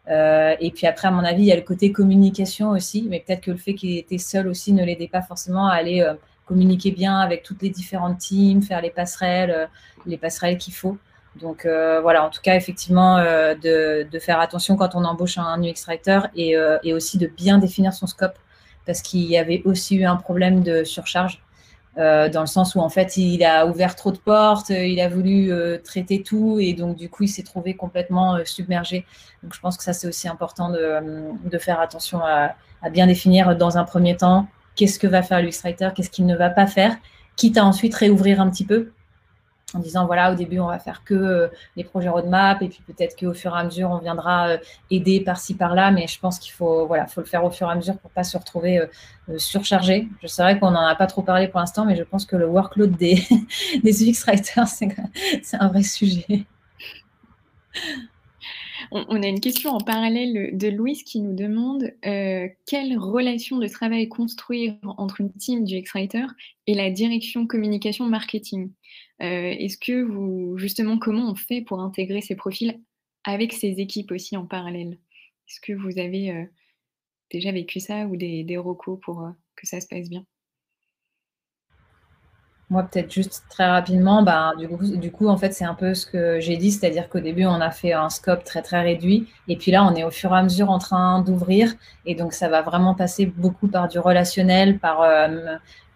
et puis après, à mon avis, il y a le côté communication aussi, mais peut-être que le fait qu'il était seul aussi ne l'aidait pas forcément à aller communiquer bien avec toutes les différentes teams, faire les passerelles, les passerelles qu'il faut. Donc voilà, en tout cas, effectivement, de, de, faire attention quand on embauche un UX Writer et, aussi de bien définir son scope parce qu'il y avait aussi eu un problème de surcharge. Euh, dans le sens où en fait il a ouvert trop de portes, euh, il a voulu euh, traiter tout et donc du coup il s'est trouvé complètement submergé. Donc je pense que ça c'est aussi important de, faire attention à, bien définir dans un premier temps qu'est-ce que va faire l'Illustrator, qu'est-ce qu'il ne va pas faire, quitte à ensuite réouvrir un petit peu en disant voilà au début on va faire que euh, les projets roadmap et puis peut-être qu'au fur et à mesure on viendra euh, aider par-ci par-là mais je pense qu'il faut voilà faut le faire au fur et à mesure pour pas se retrouver euh, surchargé. Je sais qu'on n'en a pas trop parlé pour l'instant mais je pense que le workload des, [LAUGHS] des UX writers c'est un vrai sujet on, a une question en parallèle de Louise qui nous demande quelle relation de travail construire entre une team du X-Writer et la direction communication marketing? Euh, est-ce que vous, justement, comment on fait pour intégrer ces profils avec ces équipes aussi en parallèle? Est-ce que vous avez euh, déjà vécu ça ou des, des recos pour euh, que ça se passe bien? Moi, peut-être juste très rapidement, bah, du, coup, du coup, en fait, c'est un peu ce que j'ai dit, c'est-à-dire qu'au début, on a fait un scope très, très réduit. Et puis là, on est au fur et à mesure en train d'ouvrir. Et donc, ça va vraiment passer beaucoup par du relationnel, par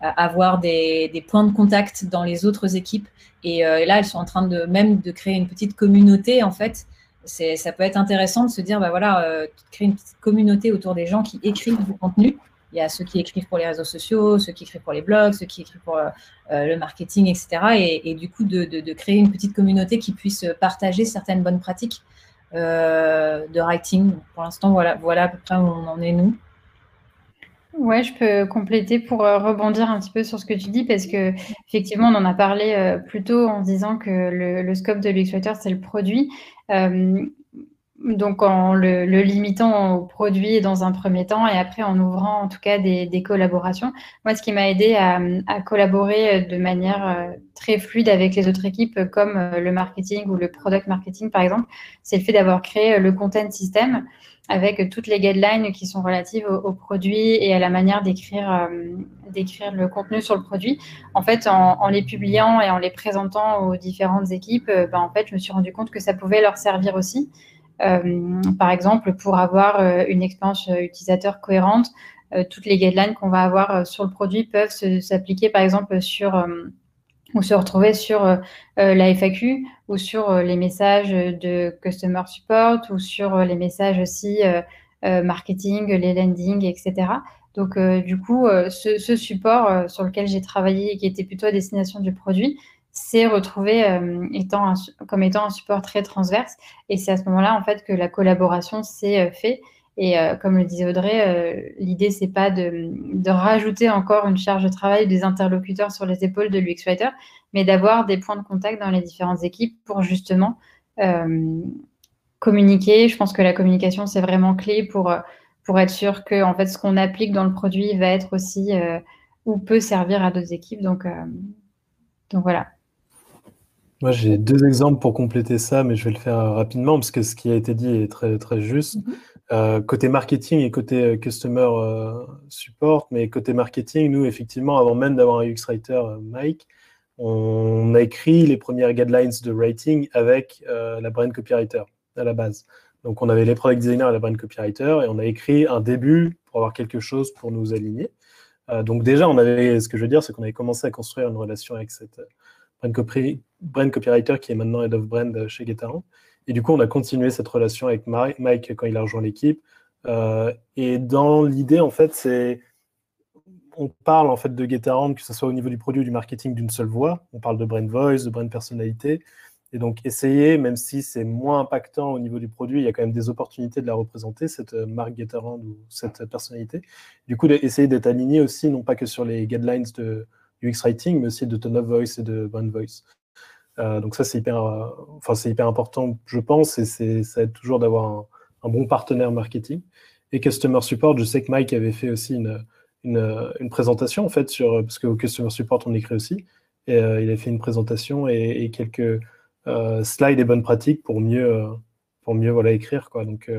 avoir des, points de contact dans les autres équipes. Et, euh, là, elles sont en train de même de créer une petite communauté, en fait. Ça peut être intéressant de se dire, bah voilà, euh, créer une petite communauté autour des gens qui écrivent du contenu. Il y a ceux qui écrivent pour les réseaux sociaux, ceux qui écrivent pour les blogs, ceux qui écrivent pour euh, le marketing, etc. Et, du coup, de, créer une petite communauté qui puisse partager certaines bonnes pratiques de writing. Pour l'instant, voilà, à peu près où on en est nous. Ouais, je peux compléter pour euh, rebondir un petit peu sur ce que tu dis parce que effectivement, on en a parlé euh, plus tôt en disant que le, scope de l'X-Writer, c'est le produit. Euh, donc en le, limitant au produit dans un premier temps et après en ouvrant en tout cas des, collaborations. Moi, ce qui m'a aidé à, collaborer de manière très fluide avec les autres équipes comme le marketing ou le product marketing par exemple, c'est le fait d'avoir créé le content system avec toutes les guidelines qui sont relatives au, produit et à la manière d'écrire euh, le contenu sur le produit. En fait, en, les publiant et en les présentant aux différentes équipes, euh, ben, en fait, je me suis rendu compte que ça pouvait leur servir aussi. Euh, par exemple, pour avoir une expérience utilisateur cohérente, toutes les guidelines qu'on va avoir sur le produit peuvent s'appliquer, par exemple, sur ou se retrouver sur euh, euh, la FAQ ou sur euh, les messages de customer support ou sur les messages aussi marketing, les landings, etc. Donc, du coup, ce, support sur lequel j'ai travaillé et qui était plutôt à destination du produit, s'est retrouvé étant comme étant un support très transverse. Et c'est à ce moment-là, en fait, que la collaboration s'est faite. Et euh, comme le disait Audrey, euh, l'idée, c'est pas de, rajouter encore une charge de travail des interlocuteurs sur les épaules de l'UX Writer, mais d'avoir des points de contact dans les différentes équipes pour justement euh, communiquer. Je pense que la communication, c'est vraiment clé pour, pour être sûr que en fait, ce qu'on applique dans le produit va être aussi ou peut servir à d'autres équipes. Donc, donc voilà. Moi, j'ai deux exemples pour compléter ça, mais je vais le faire rapidement parce que ce qui a été dit est très, très juste. Mm-hmm. Euh, côté marketing et côté euh, customer euh, support, mais côté marketing, nous, effectivement, avant même d'avoir un UX Writer, Mike, on a écrit les premières guidelines de writing avec la brand copywriter à la base. Donc, on avait les product designers et la brand copywriter et on a écrit un début pour avoir quelque chose pour nous aligner. donc, déjà, on avait, ce que je veux dire, c'est qu'on avait commencé à construire une relation avec cette brand, brand copywriter qui est maintenant head of brand chez Getaran. Et du coup, on a continué cette relation avec Mike quand il a rejoint l'équipe. Euh, et dans l'idée, en fait, c'est on parle en fait de GetAround, que ce soit au niveau du produit ou du marketing, d'une seule voix. On parle de brand voice, de brand personnalité. Et donc, essayer, même si c'est moins impactant au niveau du produit, il y a quand même des opportunités de la représenter, cette marque GetAround ou cette personnalité. Du coup, essayer d'être aligné aussi, non pas que sur les guidelines de UX Writing, mais aussi de tone of voice et de brand voice. Euh, donc ça, c'est hyper, euh, c'est hyper important, je pense, et c'est, ça aide toujours d'avoir un, bon partenaire marketing. Et Customer Support, je sais que Mike avait fait aussi une, une, présentation, en fait, sur, parce qu'au Customer Support, on écrit aussi, et euh, il a fait une présentation et, quelques slides et bonnes pratiques pour mieux, pour mieux voilà, écrire. Quoi. Donc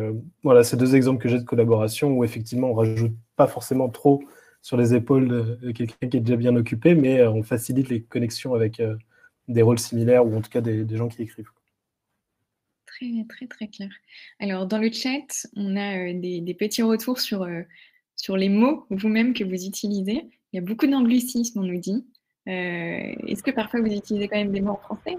voilà, c'est deux exemples que j'ai de collaboration où effectivement, on rajoute pas forcément trop sur les épaules de quelqu'un qui est déjà bien occupé, mais on facilite les connexions avec des rôles similaires ou en tout cas des, gens qui écrivent. Très, très, très clair. Alors, dans le chat, on a des, petits retours sur, sur les mots vous-même que vous utilisez. Il y a beaucoup d'anglicisme, on nous dit. Est-ce que parfois vous utilisez quand même des mots en français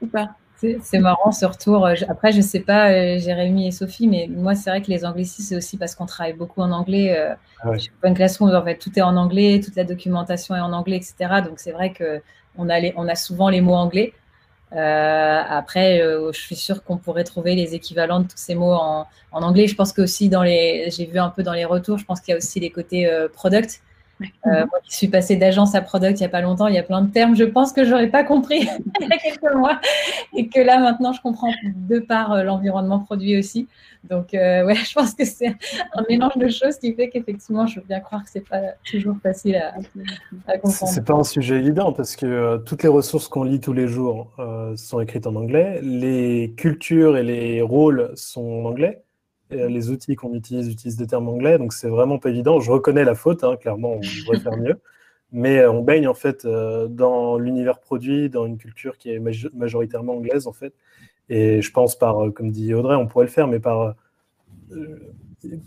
ou pas? C'est marrant ce retour. Après, je ne sais pas, euh, Jérémy et Sophie, mais moi, c'est vrai que les anglicismes, c'est aussi parce qu'on travaille beaucoup en anglais. Euh, Je suis pas une classe où en fait, tout est en anglais, toute la documentation est en anglais, etc. Donc, c'est vrai qu'on a, on a souvent les mots anglais. Euh, après, je suis sûre qu'on pourrait trouver les équivalents de tous ces mots en, anglais. Je pense que aussi dans les, j'ai vu un peu dans les retours, je pense qu'il y a aussi les côtés product. Euh, moi qui suis passée d'agence à product il n'y a pas longtemps, il y a plein de termes, je pense que je n'aurais pas compris [LAUGHS] il y a quelques mois et que là maintenant je comprends de par euh, l'environnement produit aussi. Donc euh, ouais, [LAUGHS] je pense que c'est un mélange de choses qui fait qu'effectivement je veux bien croire que ce n'est pas toujours facile à, à comprendre. C'est pas un sujet évident parce que toutes les ressources qu'on lit tous les jours sont écrites en anglais, les cultures et les rôles sont en anglais. Euh, les outils qu'on utilise utilisent des termes anglais, donc c'est vraiment pas évident. Je reconnais la faute, hein, clairement, on devrait faire mieux. Mais euh, on baigne en fait euh, dans l'univers produit, dans une culture qui est majoritairement anglaise en fait. Et je pense par, comme dit Audrey, on pourrait le faire, mais par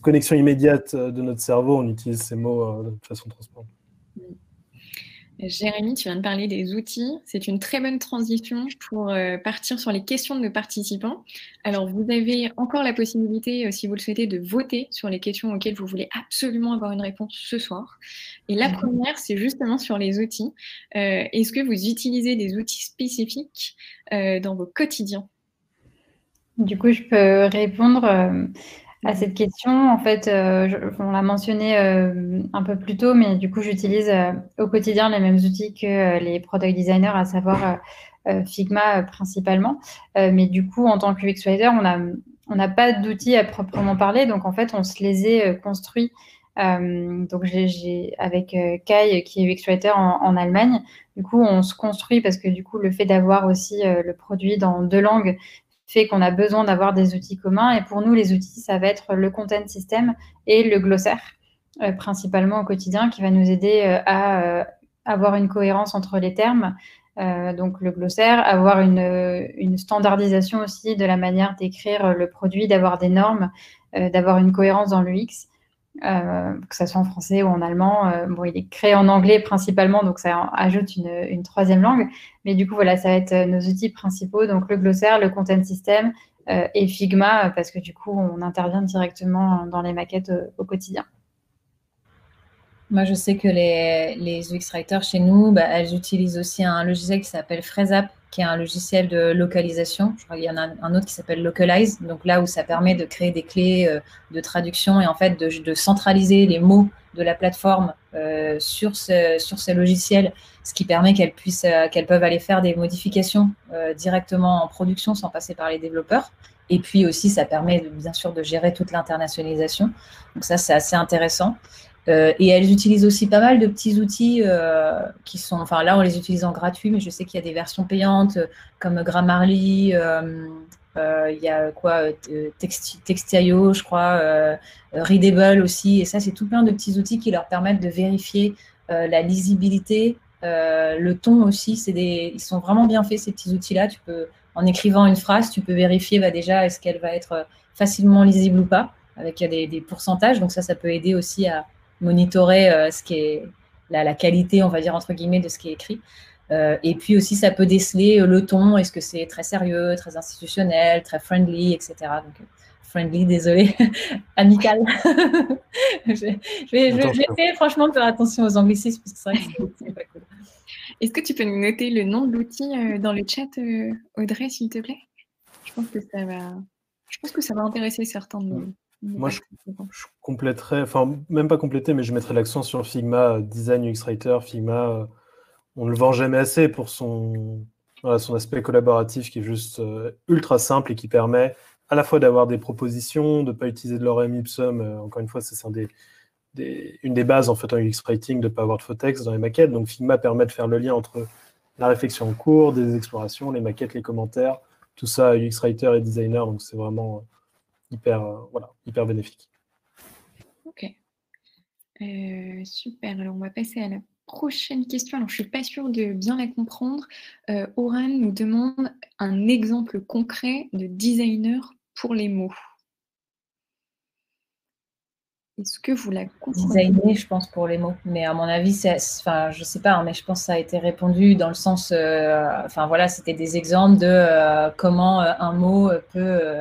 connexion immédiate de notre cerveau, on utilise ces mots de façon transparente. Jérémy, tu viens de parler des outils. C'est une très bonne transition pour euh, partir sur les questions de nos participants. Alors, vous avez encore la possibilité, euh, si vous le souhaitez, de voter sur les questions auxquelles vous voulez absolument avoir une réponse ce soir. Et la mhm. première, c'est justement sur les outils. Euh, est-ce que vous utilisez des outils spécifiques dans vos quotidiens? Du coup, je peux répondre à cette question. En fait, euh, on l'a mentionné euh, un peu plus tôt, mais du coup, j'utilise euh, au quotidien les mêmes outils que les product designers, à savoir Figma principalement. mais du coup, en tant que UX Writer, on n'a on pas d'outils à proprement parler. Donc, en fait, on se les est construits. donc, j'ai avec Kai, qui est UX Writer en, en, Allemagne. Du coup, on se construit parce que du coup, le fait d'avoir aussi le produit dans deux langues fait qu'on a besoin d'avoir des outils communs. Et pour nous, les outils, ça va être le content system et le glossaire, euh, principalement au quotidien, qui va nous aider euh, à euh, avoir une cohérence entre les termes. donc le glossaire, avoir une, une, standardisation aussi de la manière d'écrire le produit, d'avoir des normes, d'avoir une cohérence dans l'UX. Euh, que ce soit en français ou en allemand. Euh, bon, il est créé en anglais principalement, donc ça ajoute une, troisième langue. Mais du coup, voilà, ça va être euh, nos outils principaux, donc le glossaire, le content system et Figma, parce que du coup, on intervient directement dans les maquettes au, quotidien. Moi, je sais que les, les UX writers chez nous, bah, elles utilisent aussi un logiciel qui s'appelle Phraseup, qui est un logiciel de localisation. Je crois qu'il y en a un autre qui s'appelle Localize, donc là où ça permet de créer des clés euh, de traduction et en fait de, centraliser les mots de la plateforme euh, sur, ce, sur ces logiciels, ce qui permet qu'elles puissent, euh, qu'elles peuvent aller faire des modifications directement en production sans passer par les développeurs. Et puis aussi, ça permet bien sûr de gérer toute l'internationalisation. Donc ça, c'est assez intéressant. Euh, et elles utilisent aussi pas mal de petits outils euh, qui sont, enfin là on les utilise en gratuit, mais je sais qu'il y a des versions payantes euh, comme Grammarly, il y a quoi, Textio, je crois, Readable aussi, et ça c'est tout plein de petits outils qui leur permettent de vérifier la lisibilité, le ton aussi, c'est des, ils sont vraiment bien faits ces petits outils-là. Tu peux, en écrivant une phrase, tu peux vérifier bah, déjà est-ce qu'elle va être facilement lisible ou pas, avec des, des pourcentages. Donc ça, ça peut aider aussi à, monitorer euh, ce qui est la, qualité, on va dire, entre guillemets, de ce qui est écrit. Euh, et puis aussi, ça peut déceler euh, le ton. Est-ce que c'est très sérieux, très institutionnel, très friendly, etc. Donc, friendly, désolé, [LAUGHS] amical. [LAUGHS] je, vais, essayer franchement de faire attention aux anglicismes parce que c'est vrai que c'est pas cool. Est-ce que tu peux nous noter le nom de l'outil dans le chat, Audrey, s'il te plaît? Je pense que ça va. Je pense que ça va intéresser certains de nous. Moi, je, compléterais, enfin, même pas compléter, mais je mettrais l'accent sur Figma, euh, Design UX Writer. Figma, euh, on ne le vend jamais assez pour son, son aspect collaboratif qui est juste euh, ultra simple et qui permet à la fois d'avoir des propositions, de ne pas utiliser de l'orem ipsum. encore une fois, c'est une des bases en fait en UX Writing de ne pas avoir de faux texte dans les maquettes. Donc Figma permet de faire le lien entre la réflexion en cours, des explorations, les maquettes, les commentaires, tout ça UX Writer et designer. Donc c'est vraiment hyper, euh, voilà, hyper bénéfique. Ok. Euh, super, alors on va passer à la prochaine question. Alors je ne suis pas sûre de bien la comprendre. Euh, Oran nous demande un exemple concret de designer pour les mots. Est-ce que vous la comprenez? Designer, je pense, pour les mots. Mais à mon avis, c'est, enfin, je ne sais pas, hein, mais je pense que ça a été répondu dans le sens, euh, enfin voilà, c'était des exemples de euh, comment un mot peut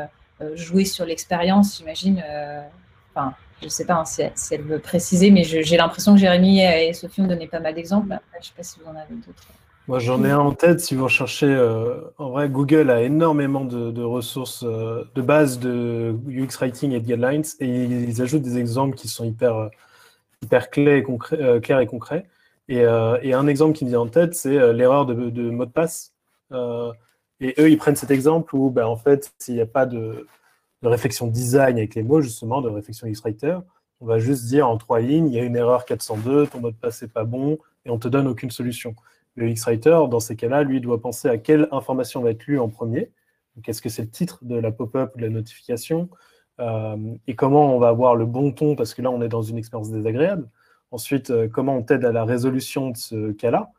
jouer sur l'expérience, j'imagine. Enfin, je ne sais pas hein, si, elle veut préciser, mais j'ai l'impression que Jérémy et Sophie ont donné pas mal d'exemples. je ne sais pas si vous en avez d'autres. Moi, j'en ai un en tête. Si vous recherchez, euh, en vrai, Google a énormément de, ressources euh, de base de UX Writing et de guidelines, et ils, ajoutent des exemples qui sont hyper, euh, hyper clairs et concrets. Et, un exemple qui me vient en tête, c'est l'erreur de, mot de passe. Et eux, ils prennent cet exemple où, ben, en fait, s'il n'y a pas de, réflexion design avec les mots, justement, de réflexion X-Writer. On va juste dire en trois lignes, il y a une erreur 402, ton mot de passe n'est pas bon, et on te donne aucune solution. Le X-Writer, dans ces cas-là, lui, doit penser à quelle information va être lue en premier. Est-ce que c'est le titre de la pop-up ou de la notification? Euh, Et comment on va avoir le bon ton, parce que là, on est dans une expérience désagréable. Ensuite, euh, comment on t'aide à la résolution de ce cas-là?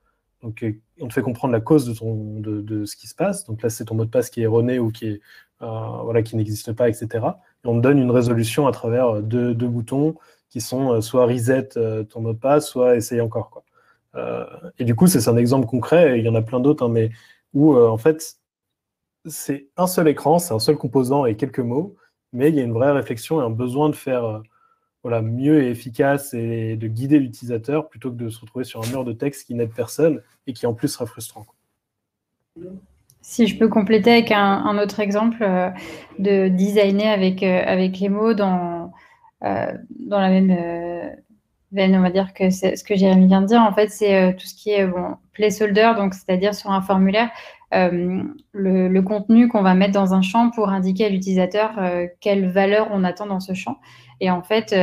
Euh, on te fait comprendre la cause de, ce qui se passe. Donc là, c'est ton mot de passe qui est erroné ou qui euh, n'existe pas, etc. Et on te donne une résolution à travers deux, boutons qui sont euh, soit reset euh, ton mot de passe, soit essaye encore. Et du coup, c'est un exemple concret, il y en a plein d'autres, hein, mais où en fait, c'est un seul écran, c'est un seul composant et quelques mots, mais il y a une vraie réflexion et un besoin de faire voilà, mieux et efficace et de guider l'utilisateur plutôt que de se retrouver sur un mur de texte qui n'aide personne et qui en plus sera frustrant. Si je peux compléter avec un, autre exemple euh, de designer avec, euh, avec les mots dans, euh, dans la même veine, on va dire que ce que Jérémy vient de dire. En fait, c'est tout ce qui est placeholder, donc c'est-à-dire sur un formulaire, le, contenu qu'on va mettre dans un champ pour indiquer à l'utilisateur quelle valeur on attend dans ce champ. Et en fait,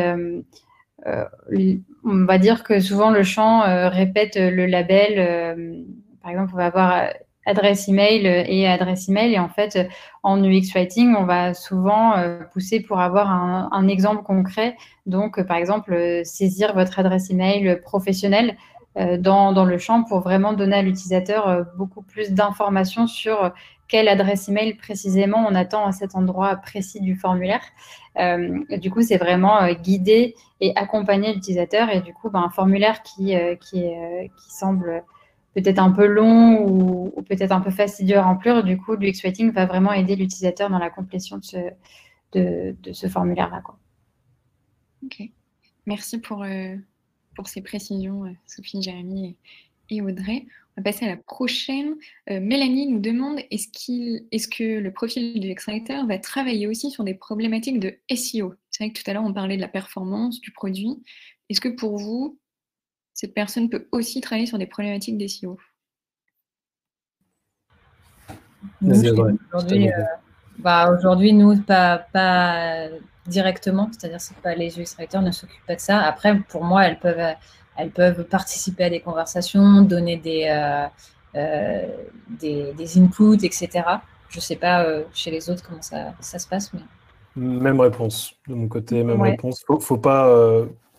on va dire que souvent le champ répète le label. par exemple, on va avoir adresse email et adresse email. Et en fait, en UX Writing, on va souvent euh, pousser pour avoir un, exemple concret. Donc, par exemple, euh, saisir votre adresse email professionnelle euh, dans, dans, le champ pour vraiment donner à l'utilisateur beaucoup plus d'informations sur quelle adresse email précisément on attend à cet endroit précis du formulaire. du coup, c'est vraiment guider et accompagner l'utilisateur. Et du coup, ben, un formulaire qui, qui, semble peut-être un peu long ou, peut-être un peu fastidieux à remplir. Du coup, l'UX Writing va vraiment aider l'utilisateur dans la complétion de ce, de, ce formulaire-là. Ok. Merci pour, euh, pour ces précisions, euh, Sophie, Jérémy et, Audrey. On va passer à la prochaine. Euh, Mélanie nous demande est-ce, qu'il, est-ce que le profil du Writer va travailler aussi sur des problématiques de SEO C'est vrai que tout à l'heure, on parlait de la performance du produit. Est-ce que pour vous, cette personne peut aussi travailler sur des problématiques d'SEO. Aujourd'hui, euh, bah, aujourd'hui, nous, pas, pas directement, c'est-à-dire que pas les writers ne s'occupent pas de ça. Après, pour moi, elles peuvent, elles peuvent participer à des conversations, donner des, euh, euh, des, inputs, etc. Je ne sais pas chez les autres comment ça, ça se passe. Mais... Même réponse de mon côté, même réponse. Faut, faut pas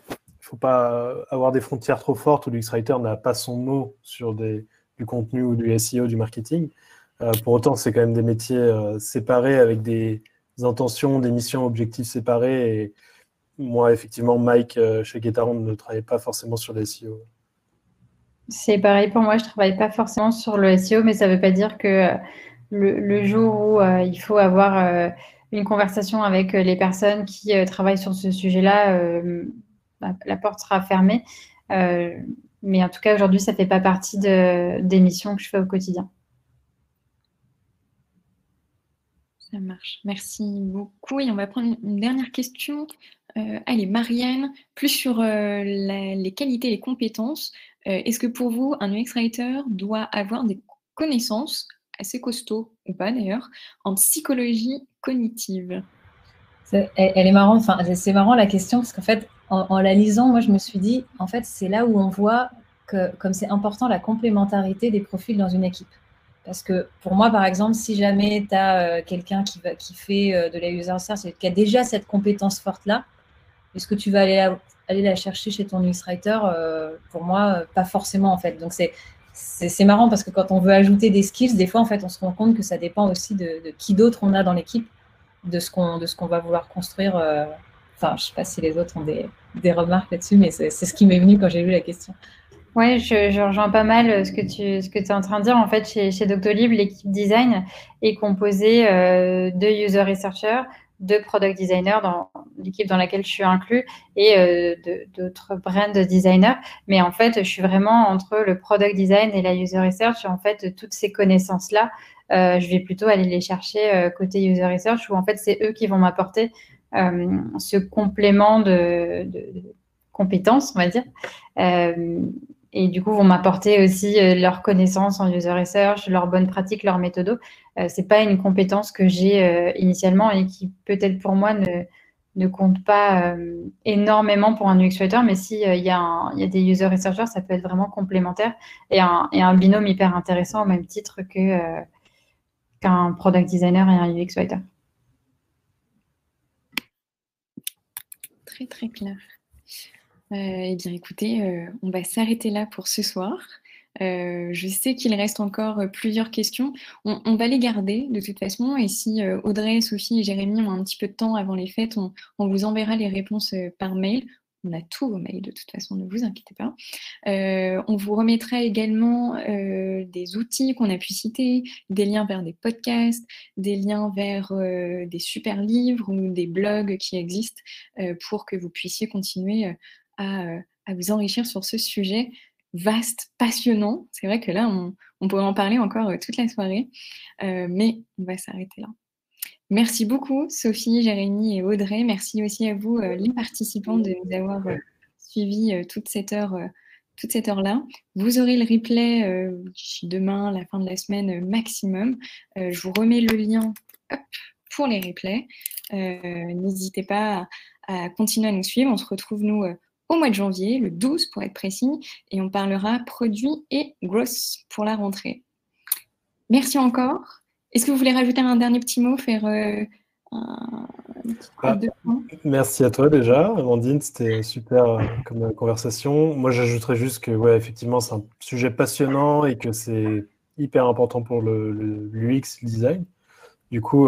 il ne faut pas avoir des frontières trop fortes où l'UX-Writer n'a pas son mot sur des, du contenu ou du SEO, du marketing. Euh, pour autant, c'est quand même des métiers euh, séparés avec des, intentions, des missions, objectifs séparés. Moi, effectivement, Mike euh, chez Getaron ne travaille pas forcément sur le SEO. C'est pareil pour moi, je ne travaille pas forcément sur le SEO, mais ça ne veut pas dire que le, le jour où il faut avoir une conversation avec les personnes qui travaillent sur ce sujet-là, la porte sera fermée. Euh, mais en tout cas, aujourd'hui, ça ne fait pas partie des missions que je fais au quotidien. Ça marche. Merci beaucoup. Et on va prendre une dernière question. Euh, allez, Marianne, plus sur euh, les qualités et les compétences. Est-ce que pour vous, un UX Writer doit avoir des connaissances assez costauds, ou pas d'ailleurs, en psychologie cognitive? Elle, est marrante. Enfin, c'est marrant la question parce qu'en fait, en, la lisant, moi, je me suis dit, en fait, c'est là où on voit que, comme c'est important, la complémentarité des profils dans une équipe. Parce que pour moi, par exemple, si jamais tu as euh, quelqu'un qui, fait euh, de la user research et qui a déjà cette compétence forte-là, Est-ce que tu vas aller la, chercher chez ton UX Writer Pour moi, pas forcément en fait. Donc c'est c'est marrant parce que quand on veut ajouter des skills, des fois, en fait, on se rend compte que ça dépend aussi de, qui d'autre on a dans l'équipe, de ce qu'on va vouloir construire. Euh, enfin, je ne sais pas si les autres ont des, des remarques là-dessus, mais c'est ce qui m'est venu quand j'ai lu la question. Oui, je, rejoins pas mal euh, ce que tu ce que es en train de dire. En fait, chez, chez Doctolib, l'équipe design est composée euh, de user researchers, de product designers dans l'équipe dans laquelle je suis inclus et euh, d'autres brand designers. Mais en fait, je suis vraiment entre le product design et la user research. En fait, toutes ces connaissances-là, je vais plutôt aller les chercher côté user research où en fait, c'est eux qui vont m'apporter ce complément de, de, compétences, on va dire et du coup vont m'apporter aussi euh, leurs connaissances en user research, leurs bonnes pratiques, leurs méthodos. Euh, c'est pas une compétence que j'ai euh, initialement et qui peut-être pour moi ne, ne compte pas euh, énormément pour un UX writer, mais s'il il y, y, a des user researchers, ça peut être vraiment complémentaire et un, et un binôme hyper intéressant au même titre qu'un product designer et un UX writer. Très très clair. Euh, eh bien, écoutez, euh, on va s'arrêter là pour ce soir. Euh, je sais qu'il reste encore plusieurs questions. On, va les garder de toute façon. Et si Audrey, Sophie et Jérémy ont un petit peu de temps avant les fêtes, on, vous enverra les réponses par mail. On a tous vos mails de toute façon, ne vous inquiétez pas. on vous remettra également des outils qu'on a pu citer, des liens vers des podcasts, des liens vers des super livres ou des blogs qui existent pour que vous puissiez continuer à, vous enrichir sur ce sujet vaste, passionnant. C'est vrai que là, on, pourrait en parler encore euh, toute la soirée, euh, mais on va s'arrêter là. Merci beaucoup, Sophie, Jérémy et Audrey. Merci aussi à vous, euh, les participants, de nous avoir suivis toute cette heure. toute cette heure-là. Vous aurez le replay demain, la fin de la semaine maximum. je vous remets le lien pour les replays. N'hésitez pas à, continuer à nous suivre. On se retrouve, nous, au mois de janvier, le 12 pour être précis, et on parlera produits et growth pour la rentrée. Merci encore. Est-ce que vous voulez rajouter un dernier petit mot, faire euh, un, ah, Merci à toi déjà, Amandine, c'était super euh, comme euh, conversation. Moi, j'ajouterais juste que, ouais, effectivement, c'est un sujet passionnant et que c'est hyper important pour le, l'UX, le design. Du coup,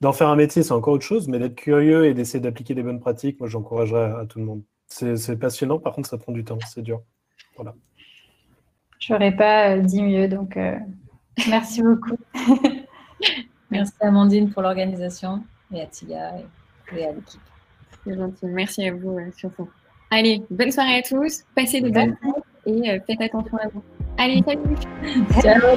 d'en faire un métier, c'est encore autre chose, mais d'être curieux et d'essayer d'appliquer des bonnes pratiques, moi, j'encouragerais à tout le monde. C'est passionnant, par contre, ça prend du temps, c'est dur. Voilà. Je n'aurais pas euh, dit mieux, donc euh, [LAUGHS] merci beaucoup. [LAUGHS] merci Amandine pour l'organisation et à Tia et, à l'équipe. C'est gentil, merci à vous euh, surtout. Allez, bonne soirée à tous, passez de bonnes et faites attention à vous. Allez, salut [LAUGHS] Ciao